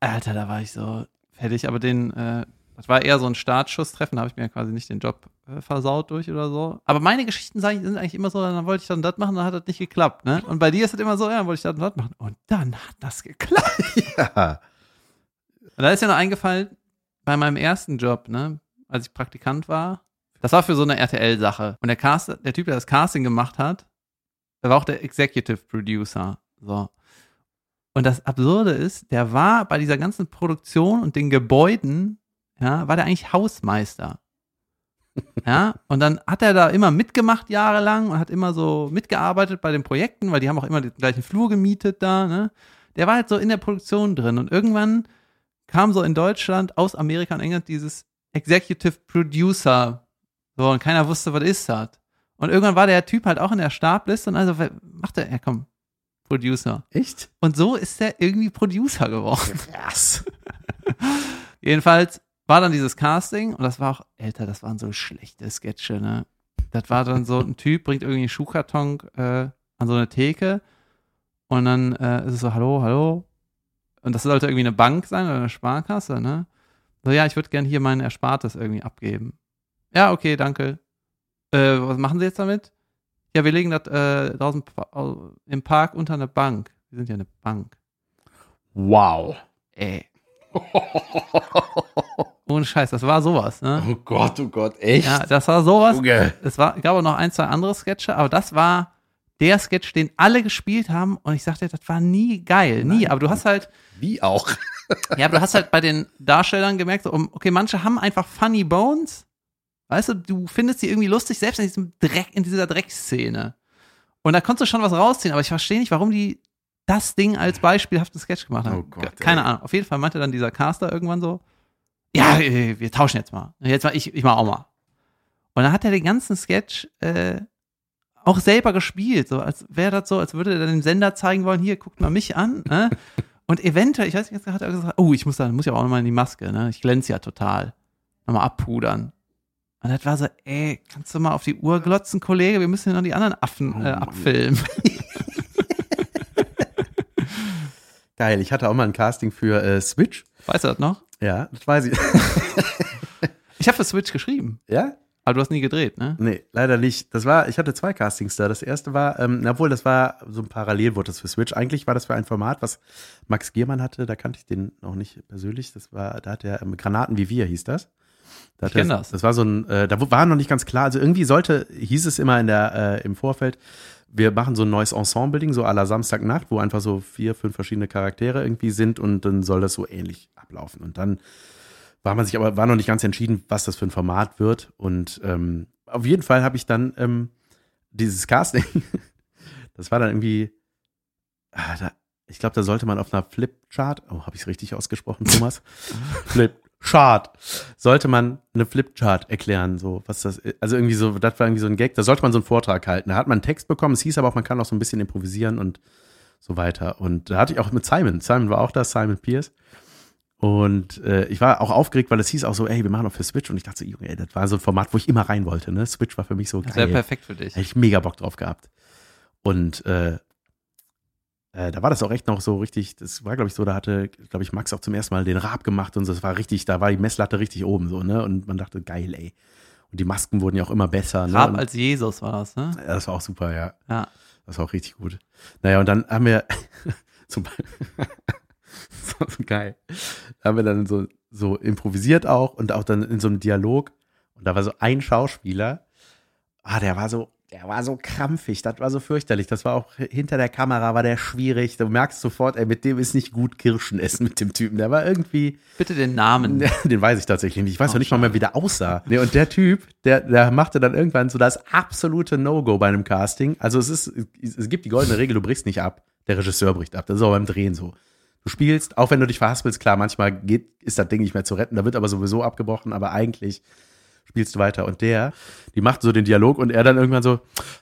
Alter, da war ich so fertig, aber den, äh, das war eher so ein Startschusstreffen, da habe ich mir quasi nicht den Job äh, versaut durch oder so. Aber meine Geschichten ich, sind eigentlich immer so, dann wollte ich dann das machen, dann hat das nicht geklappt, ne? Und bei dir ist es immer so, ja, dann wollte ich das und das machen. Und dann hat das geklappt. Ja. Und da ist ja noch eingefallen, bei meinem ersten Job, ne, als ich Praktikant war, das war für so eine RTL-Sache. Und der Cast, der Typ, der das Casting gemacht hat, der war auch der Executive Producer. So. Und das Absurde ist, der war bei dieser ganzen Produktion und den Gebäuden, ja, war der eigentlich Hausmeister. Ja, und dann hat er da immer mitgemacht jahrelang und hat immer so mitgearbeitet bei den Projekten, weil die haben auch immer den gleichen Flur gemietet da, ne? Der war halt so in der Produktion drin und irgendwann kam so in Deutschland aus Amerika und England dieses Executive Producer. So, und keiner wusste, was ist das. Und irgendwann war der Typ halt auch in der Stabliste und also macht er, ja komm, Producer. Echt? Und so ist er irgendwie Producer geworden. Krass. Jedenfalls war dann dieses Casting und das war auch, älter, das waren so schlechte Sketche, ne? Das war dann so, ein Typ bringt irgendwie einen Schuhkarton äh, an so eine Theke und dann äh, ist es so, hallo, hallo. Und das sollte irgendwie eine Bank sein oder eine Sparkasse, ne? So, ja, ich würde gerne hier mein Erspartes irgendwie abgeben. Ja, okay, danke. Äh, was machen Sie jetzt damit? Ja, wir legen das äh, draußen im Park unter eine Bank. Wir sind ja eine Bank. Wow. Ey. Ohne Scheiß, das war sowas, ne? Oh Gott, oh Gott, echt? Ja, das war sowas. Junge. Es war, gab auch noch ein, zwei andere Sketche, aber das war der Sketch, den alle gespielt haben und ich sagte, das war nie geil, nie. Aber du hast halt, Wie auch? ja, aber du hast halt bei den Darstellern gemerkt, so, okay, manche haben einfach funny bones. Weißt du, du findest die irgendwie lustig, selbst in diesem Dreck, in dieser Dreckszene. Und da konntest du schon was rausziehen, aber ich verstehe nicht, warum die das Ding als beispielhaften Sketch gemacht haben. Oh Gott, Keine ey. Ahnung. Auf jeden Fall meinte dann dieser Caster irgendwann so, ja, äh, wir tauschen jetzt mal. Jetzt mal, ich, ich mach auch mal. Und dann hat er den ganzen Sketch äh, auch selber gespielt, so als wäre das so, als würde er dem Sender zeigen wollen, hier, guckt mal mich an. Ne? Und eventuell, ich weiß nicht, hat er gesagt, oh, ich muss da, muss ja auch nochmal in die Maske, ne? Ich glänze ja total. Nochmal abpudern. Und das war so, ey, kannst du mal auf die Uhr glotzen, Kollege? Wir müssen ja noch die anderen Affen Oh äh, Mann. abfilmen. Geil, ich hatte auch mal ein Casting für äh, Switch. Weißt du das noch? Ja, das weiß ich. Ich habe für Switch geschrieben, ja? aber du hast nie gedreht, ne? Nee, leider nicht. Das war, ich hatte zwei Castings da. Das erste war, ähm, obwohl das war so ein Parallel wurde das für Switch. Eigentlich war das für ein Format, was Max Giermann hatte. Da kannte ich den noch nicht persönlich. Das war, da hat er ähm, Granaten wie wir hieß das. Da Ich kenn er- das. Das war so ein, äh, da war noch nicht ganz klar. Also irgendwie sollte, hieß es immer in der, äh, im Vorfeld, wir machen so ein neues Ensemble-Ding, so la Samstagnacht, wo einfach so vier, fünf verschiedene Charaktere irgendwie sind und dann soll das so ähnlich ablaufen. Und dann war man sich aber, war noch nicht ganz entschieden, was das für ein Format wird. Und ähm, auf jeden Fall habe ich dann ähm, dieses Casting, das war dann irgendwie, ah, da, ich glaube, da sollte man auf einer Flipchart, oh, habe ich es richtig ausgesprochen, Thomas? Flipchart, sollte man eine Flipchart erklären, so was das, also irgendwie so, das war irgendwie so ein Gag, da sollte man so einen Vortrag halten. Da hat man einen Text bekommen, es hieß aber auch, man kann auch so ein bisschen improvisieren und so weiter. Und da hatte ich auch mit Simon, Simon war auch da, Simon Pierce. Und äh, ich war auch aufgeregt, weil es hieß auch so, ey, wir machen auch für Switch. Und ich dachte so, Junge, ey, das war so ein Format, wo ich immer rein wollte. Ne? Switch war für mich so geil. wäre perfekt für dich. Hätte ich mega Bock drauf gehabt. Und äh, äh, da war das auch echt noch so richtig, das war, glaube ich, so, da hatte, glaube ich, Max auch zum ersten Mal den Rab gemacht und so, das war richtig, da war die Messlatte richtig oben so, ne? Und man dachte, geil, ey. Und die Masken wurden ja auch immer besser. Ne? Rab als Jesus war das, ne? ja, das war auch super, ja. Ja. Das war auch richtig gut. Naja, und dann haben wir zum war so geil. Da haben wir dann so, so improvisiert auch und auch dann in so einem Dialog. Und da war so ein Schauspieler, ah, der war so, der war so krampfig, das war so fürchterlich. Das war auch hinter der Kamera, war der schwierig. Du merkst sofort, ey, mit dem ist nicht gut Kirschen essen mit dem Typen. Der war irgendwie, Bitte den Namen. den weiß ich tatsächlich nicht. Ich weiß Oh, noch nicht mal mehr, wie der aussah. Nee, und der Typ, der, der machte dann irgendwann so das absolute No-Go bei einem Casting. Also es ist, es gibt die goldene Regel, du brichst nicht ab. Der Regisseur bricht ab. Das ist auch beim Drehen so. Du spielst, auch wenn du dich verhaspelst, klar, manchmal geht, ist das Ding nicht mehr zu retten. Da wird aber sowieso abgebrochen, aber eigentlich spielst du weiter. Und der, die macht so den Dialog und er dann irgendwann so,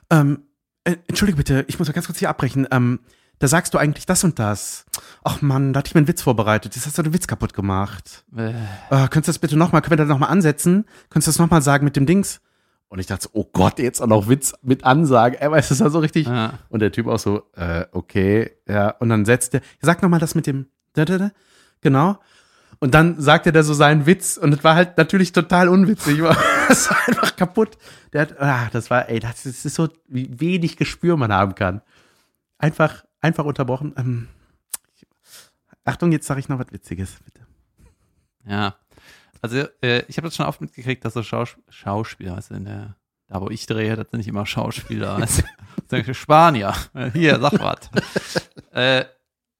ähm, äh, entschuldige bitte, ich muss mal ganz kurz hier abbrechen. Ähm, da sagst du eigentlich das und das. Ach Mann, da hatte ich mir einen Witz vorbereitet. Jetzt hast du den Witz kaputt gemacht. Äh, Äh, könntest du das bitte nochmal, können wir das nochmal ansetzen? Könntest du das nochmal sagen mit dem Dings? Und ich dachte so, oh Gott, jetzt auch noch Witz mit Ansage. Er weiß, das war so richtig. ja. Und der Typ auch so, äh, okay, ja. Und dann setzt er, sag nochmal das mit dem, da, da, da. genau. Und dann sagte der so seinen Witz und es war halt natürlich total unwitzig. Das war einfach kaputt. Der hat, ah, das war, ey, das ist so, wie wenig Gespür man haben kann. Einfach, einfach unterbrochen. Ähm, Achtung, jetzt sage ich noch was Witziges, bitte. Ja. Also, äh, ich habe das schon oft mitgekriegt, dass so Schaus Schauspieler, also in der, da wo ich drehe, das sind nicht immer Schauspieler, also, Spanier. Hier, sag was. äh,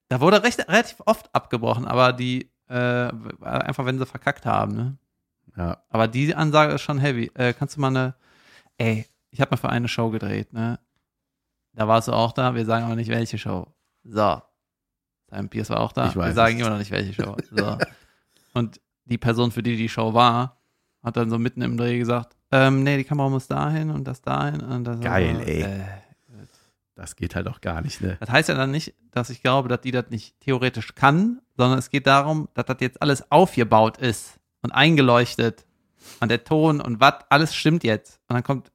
da wurde recht, relativ oft abgebrochen, aber die, äh, einfach wenn sie verkackt haben, ne? Ja, Aber die Ansage ist schon heavy. Äh, kannst du mal eine, ey, ich habe mal für eine Show gedreht, ne? Da warst du auch da, wir sagen aber nicht welche Show. So. Simon Pierce war auch da, Ich weiß wir sagen immer noch nicht welche Show. So. Und die Person, für die die Show war, hat dann so mitten im Dreh gesagt, ähm, nee, die Kamera muss dahin und das dahin und das Geil, ey. Äh, das geht halt auch gar nicht, ne? das heißt ja dann nicht, dass ich glaube, dass die das nicht theoretisch kann, sondern es geht darum, dass das jetzt alles aufgebaut ist und eingeleuchtet und der Ton und was, alles stimmt jetzt. Und dann kommt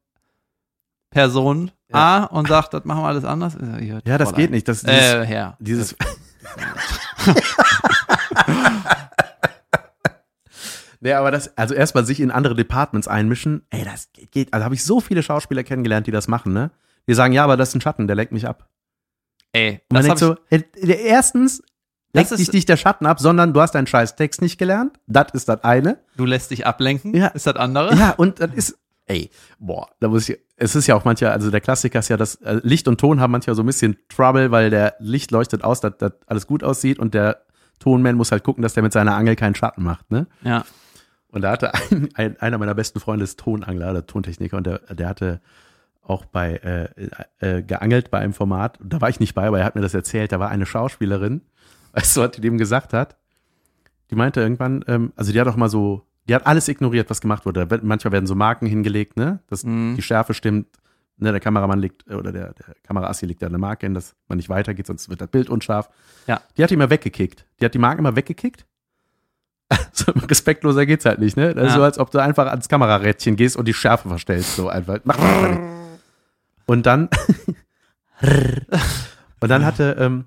Person A und sagt, das machen wir alles anders. Sag, Ja, das geht nicht. Das, dieses, Äh, Herr. dieses Nee, aber das, also erstmal sich in andere Departments einmischen, ey, das geht, also habe ich so viele Schauspieler kennengelernt, die das machen, ne? Die sagen, ja, aber das ist ein Schatten, der lenkt mich ab. Ey, Und man das denkt so, äh, erstens lenkt dich nicht der Schatten ab, sondern du hast deinen scheiß Text nicht gelernt. Das ist das eine. du lässt dich ablenken, Ja. ist das andere? Ja, und das ist, ey, boah, da muss ich, es ist ja auch manchmal, also der Klassiker ist ja, dass äh, Licht und Ton haben manchmal so ein bisschen Trouble, weil der Licht leuchtet aus, dass das alles gut aussieht und der Tonman muss halt gucken, dass der mit seiner Angel keinen Schatten macht, ne? Ja. Und da hatte ein, ein, einer meiner besten Freunde ist Tonangler oder Tontechniker und der, der hatte auch bei äh, äh, geangelt bei einem Format. Da war ich nicht bei, aber er hat mir das erzählt. Da war eine Schauspielerin, weißt du, was die dem gesagt hat? Die meinte irgendwann, ähm, also die hat auch mal so, die hat alles ignoriert, was gemacht wurde. Manchmal werden so Marken hingelegt, ne? Dass Mhm. die Schärfe stimmt. Ne, der Kameramann legt, äh, oder der, der Kamerassi legt da eine Marke hin, dass man nicht weitergeht, sonst wird das Bild unscharf. Ja. Die hat die immer weggekickt. Die hat die Marken immer weggekickt. So respektloser geht's halt nicht, ne? Das ist Ja. so, als ob du einfach ans Kamerarädchen gehst und die Schärfe verstellst. So einfach. Mach nicht. Und dann. und dann hatte ähm,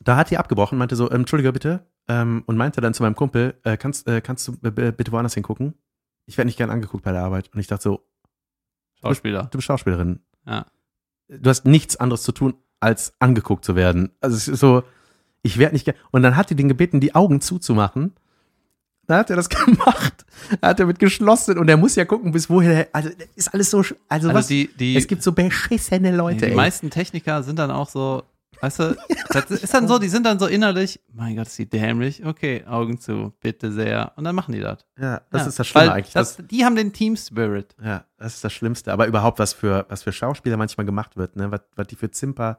Da hat die abgebrochen, meinte so, ähm, Entschuldige bitte, ähm, und meinte dann zu meinem Kumpel, äh, kannst, äh, kannst du äh, bitte woanders hingucken? Ich werde nicht gern angeguckt bei der Arbeit. Und ich dachte so, Schauspieler. du bist Schauspielerin. Ja. Du hast nichts anderes zu tun, als angeguckt zu werden. Also es ist so, ich werde nicht gern. Und dann hat die den gebeten, die Augen zuzumachen. Dann hat er das gemacht. Da hat er mit geschlossen und er muss ja gucken, bis wohin er. Also ist alles so. Also, Also was? die, die, es gibt so beschissene Leute. die ey. meisten Techniker sind dann auch so, weißt du, das ist dann so, die sind dann so innerlich, mein Gott, ist die dämlich, okay, Augen zu, bitte sehr. Und dann machen die das. ja, das ja. ist das Schlimme eigentlich. Das, Das, die haben den Team Spirit. ja, das ist das Schlimmste. Aber überhaupt, was für, was für Schauspieler manchmal gemacht wird, ne? Was, was die für Zimper,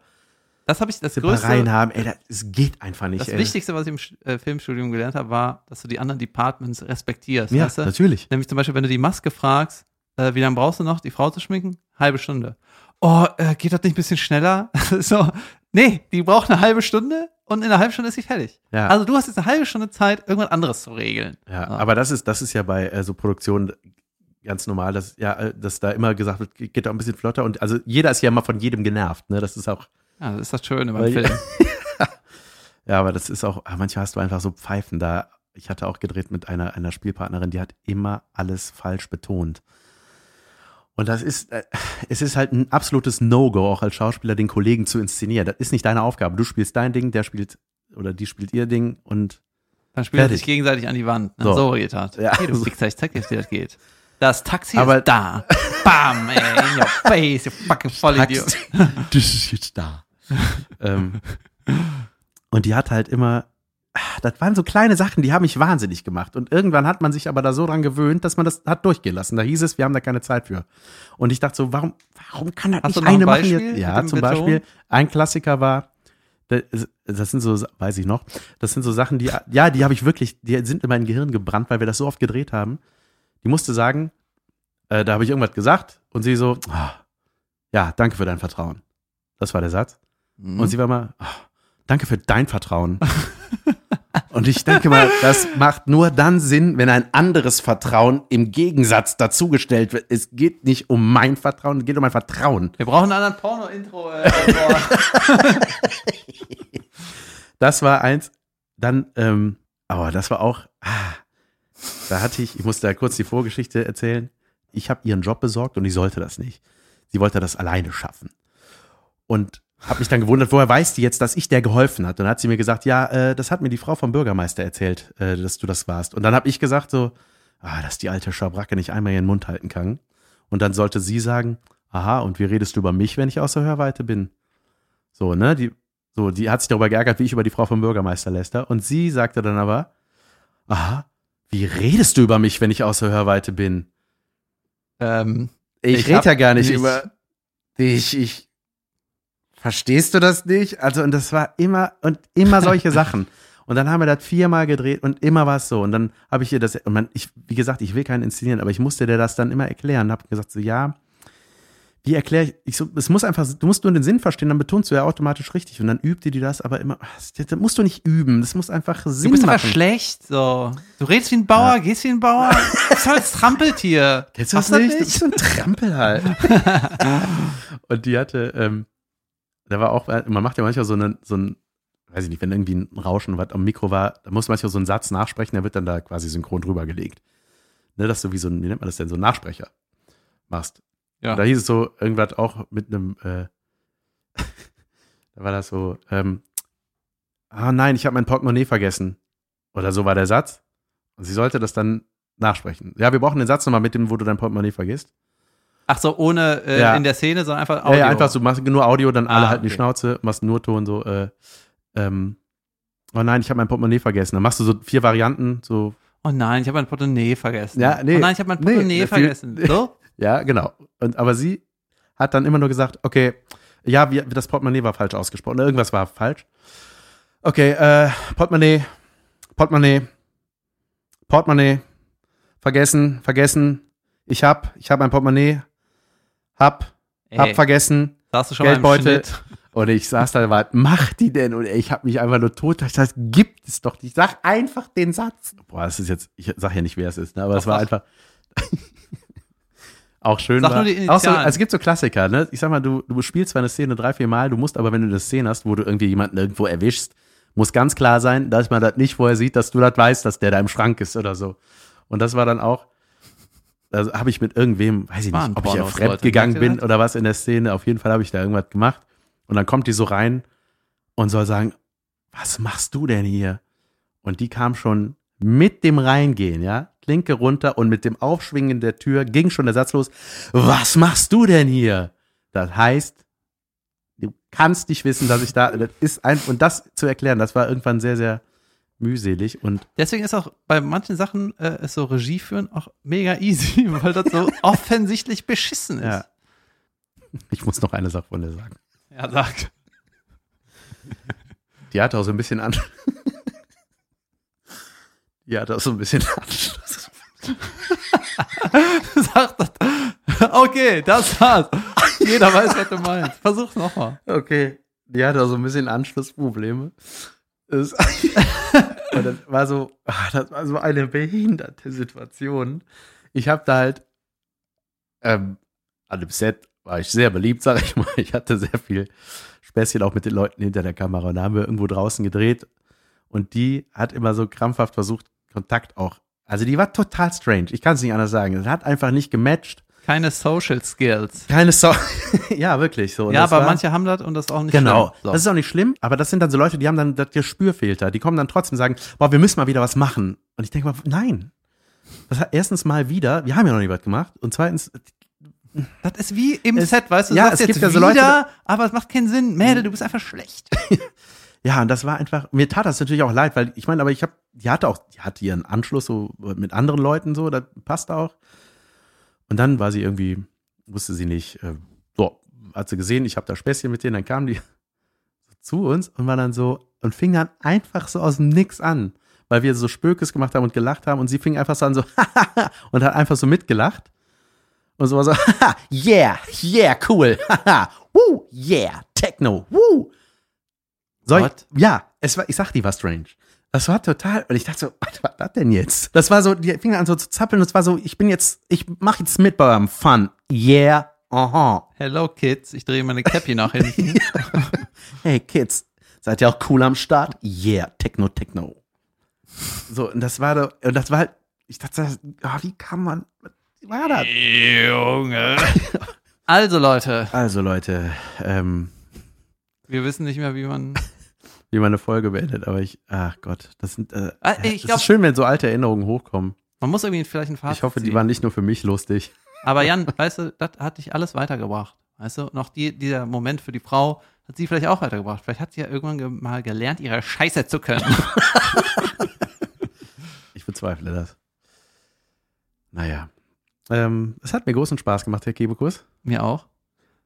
Das habe ich, das größte, haben, ey, das, es geht einfach nicht. das ey. Wichtigste, was ich im äh, Filmstudium gelernt habe, war, dass du die anderen Departments respektierst. Ja, weißt du? natürlich. Nämlich zum Beispiel, wenn du die Maske fragst, äh, wie lange brauchst du noch, die Frau zu schminken? Halbe Stunde. Oh, äh, geht das nicht ein bisschen schneller? so, nee, die braucht eine halbe Stunde und in einer halben Stunde ist sie fertig. Ja. Also du hast jetzt eine halbe Stunde Zeit, irgendwas anderes zu regeln. Ja, Ja. aber das ist, das ist ja bei äh, so Produktionen ganz normal, dass, ja, äh, dass da immer gesagt wird, geht da ein bisschen flotter und also jeder ist ja immer von jedem genervt, ne? Das ist auch, Ja, das ist das Schöne beim Weil- Film. ja, aber das ist auch, ah, manchmal hast du einfach so Pfeifen da. Ich hatte auch gedreht mit einer, einer Spielpartnerin, die hat immer alles falsch betont. Und das ist, äh, es ist halt ein absolutes No-Go, auch als Schauspieler den Kollegen zu inszenieren. Das ist nicht deine Aufgabe. Du spielst dein Ding, der spielt, oder die spielt ihr Ding und Dann spielt er Fertig. sich gegenseitig an die Wand. Ne? So. So. geht das. Ja. Hey, du Wichser, ich zeig dir, wie das geht. Das Taxi Aber- ist da. Bam, ey, in your face, you fucking Vollidiot. das ist jetzt da. ähm, und die hat halt immer, ah, das waren so kleine Sachen, die haben mich wahnsinnig gemacht. Und irgendwann hat man sich aber da so dran gewöhnt, dass man das hat durchgehen lassen. Da hieß es, wir haben da keine Zeit für. Und ich dachte so, warum, warum kann das Hast nicht ein eine machen? Beispiel mit Ja, zum Beton? Beispiel, ein Klassiker war, das sind so, weiß ich noch, das sind so Sachen, die, ja, die habe ich wirklich, die sind in mein Gehirn gebrannt, weil wir das so oft gedreht haben. Die musste sagen, äh, da habe ich irgendwas gesagt und sie so, ah, ja, danke für dein Vertrauen. Das war der Satz. Mhm. Und sie war mal, ah, danke für dein Vertrauen. und ich denke mal, das macht nur dann Sinn, wenn ein anderes Vertrauen im Gegensatz dazugestellt wird. Es geht nicht um mein Vertrauen, es geht um ein Vertrauen. Wir brauchen einen anderen Porno-Intro. Äh. Das war eins. Dann, ähm, aber das war auch, ah, da hatte ich, ich musste da kurz die Vorgeschichte erzählen. Ich habe ihren Job besorgt und ich sollte das nicht. Sie wollte das alleine schaffen. Und habe mich dann gewundert, woher weiß die jetzt, dass ich der geholfen hat? Und dann hat sie mir gesagt, ja, äh, das hat mir die Frau vom Bürgermeister erzählt, äh, dass du das warst. Und dann habe ich gesagt so, ah, dass die alte Schabracke nicht einmal ihren Mund halten kann. Und dann sollte sie sagen, aha, und wie redest du über mich, wenn ich außer Hörweite bin? So, ne, die, so, die hat sich darüber geärgert, wie ich über die Frau vom Bürgermeister läster. Und sie sagte dann aber, aha, wie redest du über mich, wenn ich außer Hörweite bin? ähm, Ich, Ich rede hab ja gar nicht nicht- über dich. Ich, verstehst du das nicht? Also, und das war immer und immer solche Sachen. Und dann haben wir das viermal gedreht und immer war es so. Und dann habe ich ihr das, und man, ich, wie gesagt, ich will keinen inszenieren, aber ich musste dir das dann immer erklären. Habe gesagt, so, ja, wie erkläre ich, ich so, es muss einfach, du musst nur den Sinn verstehen, dann betonst du ja automatisch richtig. Und dann übte die das, aber immer, das, das musst du nicht üben, das muss einfach du Sinn bist aber machen. schlecht. So. Du redest wie ein Bauer, gehst wie ein Bauer. Du bist halt das Trampeltier. Kennst du Hast das du nicht? Das ist so ein Trampel halt. und die hatte, ähm, da war auch, man macht ja manchmal so einen, so ein, weiß ich nicht, wenn irgendwie ein Rauschen was am Mikro war, da muss manchmal so ein Satz nachsprechen, der wird dann da quasi synchron drüber gelegt. Ne, dass du wie so ein, wie nennt man das denn, so ein Nachsprecher machst. Ja. Und da hieß es so, irgendwas auch mit einem, äh, da war das so, ähm, ah nein, ich habe mein Portemonnaie vergessen. Oder so war der Satz. Und sie sollte das dann nachsprechen. Ja, wir brauchen den Satz nochmal mit dem, wo du dein Portemonnaie vergisst. Ach so, ohne äh, Ja. in der Szene, sondern einfach Ja, Audio. ja, einfach so, machst nur Audio, dann alle Ah, halten die okay. Schnauze, machst nur Ton, so, äh, ähm, oh nein, ich habe mein Portemonnaie vergessen. Dann machst du so vier Varianten, so, Oh nein, ich habe mein Portemonnaie vergessen. Ja, nee. Oh nein, ich habe mein Nee, Portemonnaie viel- vergessen. So? ja, genau. Und, aber sie hat dann immer nur gesagt, okay, ja, wir, das Portemonnaie war falsch ausgesprochen, irgendwas war falsch. Okay, äh, Portemonnaie, Portemonnaie, Portemonnaie, vergessen, vergessen, ich hab, ich hab mein Portemonnaie, hab, hab Ey, vergessen, Sagst du schon Geldbeutel. Und ich saß da, was macht die denn? Und ich habe mich einfach nur tot. Ich dachte, das gibt es doch nicht. Sag einfach den Satz. Boah, das ist jetzt, ich sag ja nicht, wer es ist, ne? aber es war einfach auch schön. Sag war, nur die auch so, also es gibt so Klassiker, ne? Ich sag mal, du, du spielst zwar eine Szene drei, vier Mal, du musst aber, wenn du eine Szene hast, wo du irgendwie jemanden irgendwo erwischst muss ganz klar sein, dass man das nicht vorher sieht, dass du das weißt, dass der da im Schrank ist oder so. Und das war dann auch, also habe ich mit irgendwem, weiß ich nicht, ob ich ja fremd Leute, gegangen bin oder was in der Szene. Auf jeden Fall habe ich da irgendwas gemacht. Und dann kommt die so rein und soll sagen, was machst du denn hier? Und die kam schon mit dem Reingehen, ja, Klinke runter und mit dem Aufschwingen der Tür ging schon der Satz los, was machst du denn hier? Das heißt, du kannst nicht wissen, dass ich da, das ist ein, und das zu erklären, das war irgendwann sehr, sehr mühselig und Deswegen ist auch bei manchen Sachen äh, ist so Regie führen auch mega easy, weil das so offensichtlich beschissen ist. Ja. ich muss noch eine Sache von dir sagen. ja sag. Die hatte auch so ein bisschen an. Die hatte auch so ein bisschen Anschluss. Sag das. Okay, das war's. Jeder weiß, was du meinst. Versuch's nochmal. Okay. Die hatte auch so ein bisschen Anschlussprobleme. Das, das war so, ah, das war so eine behinderte Situation. Ich habe da halt, ähm, an dem Set war ich sehr beliebt, sag ich mal. Ich hatte sehr viel Späßchen auch mit den Leuten hinter der Kamera. Und da haben wir irgendwo draußen gedreht. Und die hat immer so krampfhaft versucht, Kontakt auch. Also die war total strange. Ich kann es nicht anders sagen. Es hat einfach nicht gematcht. Keine Social Skills. Keine so Ja, wirklich so. Ja, das aber war- manche haben das und das ist auch nicht Genau. schlimm. So. Das ist auch nicht schlimm, aber das sind dann so Leute, die haben dann, das Gespür fehlt da. Die kommen dann trotzdem und sagen, boah, wir müssen mal wieder was machen. Und ich denke mal, nein. Das hat erstens mal wieder, wir haben ja noch nie was gemacht. Und zweitens, Das ist wie im Es- Set, weißt du, du ja, es jetzt gibt ja so wieder, Leute- aber es macht keinen Sinn. Mädel, du bist einfach schlecht. ja, und das war einfach, mir tat das natürlich auch leid, weil ich meine, aber ich habe, die hatte auch, die hatte ihren Anschluss so mit anderen Leuten so, das passt auch. Und dann war sie irgendwie, wusste sie nicht, äh, so, hat sie gesehen, ich habe da Späßchen mit denen, dann kam die zu uns und war dann so und fing dann einfach so aus dem Nix an, weil wir so Spökes gemacht haben und gelacht haben und sie fing einfach so an so und hat einfach so mitgelacht und so war so yeah, yeah, cool, woo, yeah, Techno, woo. Soll What? ich, ja, es war, ich sag, die war strange. Das war total, und ich dachte so, was war das denn jetzt? Das war so, die fing an so zu zappeln und es war so, ich bin jetzt, ich mach jetzt mit bei eurem Fun. Yeah, aha. Hello Kids, ich drehe meine Cappy nach hinten. Hey Kids, seid ihr auch cool am Start? Yeah, Techno, Techno. So, und das war doch, und das war halt, ich dachte, ah, wie kann man, wie war das? Junge. Also Leute, Also Leute, ähm, wir wissen nicht mehr, wie man. wie man eine Folge beendet, aber ich, ach Gott, das sind, äh, Ah, es ich glaub- ist schön, wenn so alte Erinnerungen hochkommen. Man muss irgendwie vielleicht ein Fazit Ich hoffe, die ziehen. waren nicht nur für mich lustig. Aber Jan, weißt du, das hat dich alles weitergebracht. Weißt du, noch die, dieser Moment für die Frau hat sie vielleicht auch weitergebracht. Vielleicht hat sie ja irgendwann ge mal gelernt, ihre Scheiße zu können. Ich bezweifle das. Naja. Ähm, es hat mir großen Spaß gemacht, Herr Kebekus. Mir auch.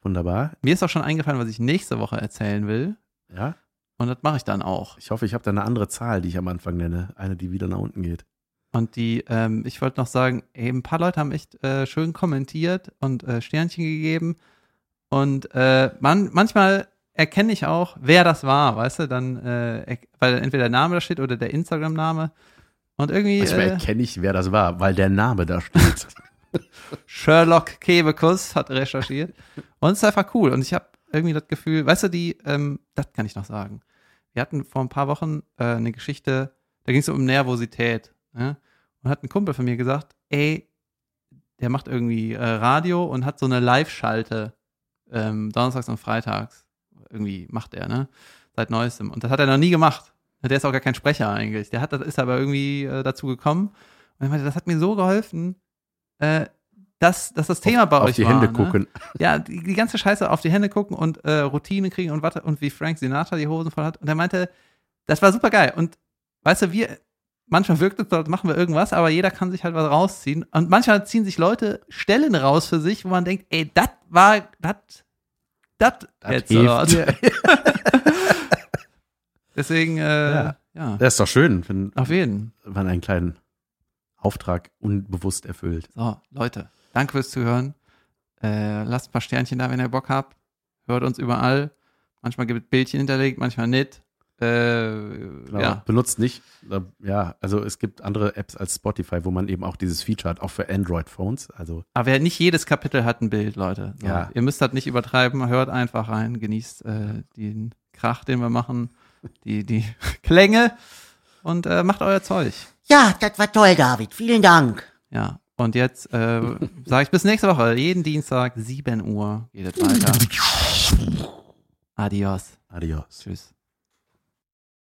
Wunderbar. Mir ist auch schon eingefallen, was ich nächste Woche erzählen will. Ja. Und das mache ich dann auch. Ich hoffe, ich habe da eine andere Zahl, die ich am Anfang nenne. Eine, die wieder nach unten geht. Und die, ähm, ich wollte noch sagen, ey, ein paar Leute haben echt äh, schön kommentiert und äh, Sternchen gegeben. Und äh, man, manchmal erkenne ich auch, wer das war, weißt du, dann, äh, weil entweder der Name da steht oder der Instagram-Name. Und irgendwie Manchmal äh, erkenne ich, wer das war, weil der Name da steht. Sherlock Kebekus hat recherchiert. Und es ist einfach cool. Und ich habe irgendwie das Gefühl, weißt du, die, ähm, das kann ich noch sagen. Wir hatten vor ein paar Wochen äh, eine Geschichte, da ging es um Nervosität. Ne? Und hat ein Kumpel von mir gesagt, ey, der macht irgendwie äh, Radio und hat so eine Live-Schalte ähm, donnerstags und freitags. Irgendwie macht er, ne? Seit neuestem. Und das hat er noch nie gemacht. Der ist auch gar kein Sprecher eigentlich. Der hat, das ist aber irgendwie äh, dazu gekommen. Und er meinte, das hat mir so geholfen, äh, dass, dass das Thema bei Auf euch die war. Hände ne? gucken. Ja, die, die ganze Scheiße auf die Hände gucken und äh, Routine kriegen und und wie Frank Sinatra die Hosen voll hat. Und er meinte, das war super geil. Und weißt du, wir, manchmal wirkt es als machen wir irgendwas, aber jeder kann sich halt was rausziehen. Und manchmal ziehen sich Leute Stellen raus für sich, wo man denkt, ey, das war, das, das jetzt. Deswegen, äh, Ja. ja. Das ist doch schön, wenn auf jeden. man einen kleinen Auftrag unbewusst erfüllt. So, Leute, danke fürs Zuhören. Äh, lasst ein paar Sternchen da, wenn ihr Bock habt. Hört uns überall. Manchmal gibt es Bildchen hinterlegt, manchmal nicht. Äh, Genau. Ja, Benutzt nicht, ja, also es gibt andere Apps als Spotify, wo man eben auch dieses Feature hat, auch für Android-Phones. Also aber wer nicht jedes Kapitel hat ein Bild, Leute. So, Ja. Ihr müsst das nicht übertreiben, hört einfach rein, genießt äh, den Krach, den wir machen. die, die Klänge und äh, macht euer Zeug. Ja, das war toll, David. Vielen Dank. Ja. Und jetzt äh, sage ich bis nächste Woche. Jeden Dienstag, 7 Uhr geht es weiter. Adios. Adios. Tschüss.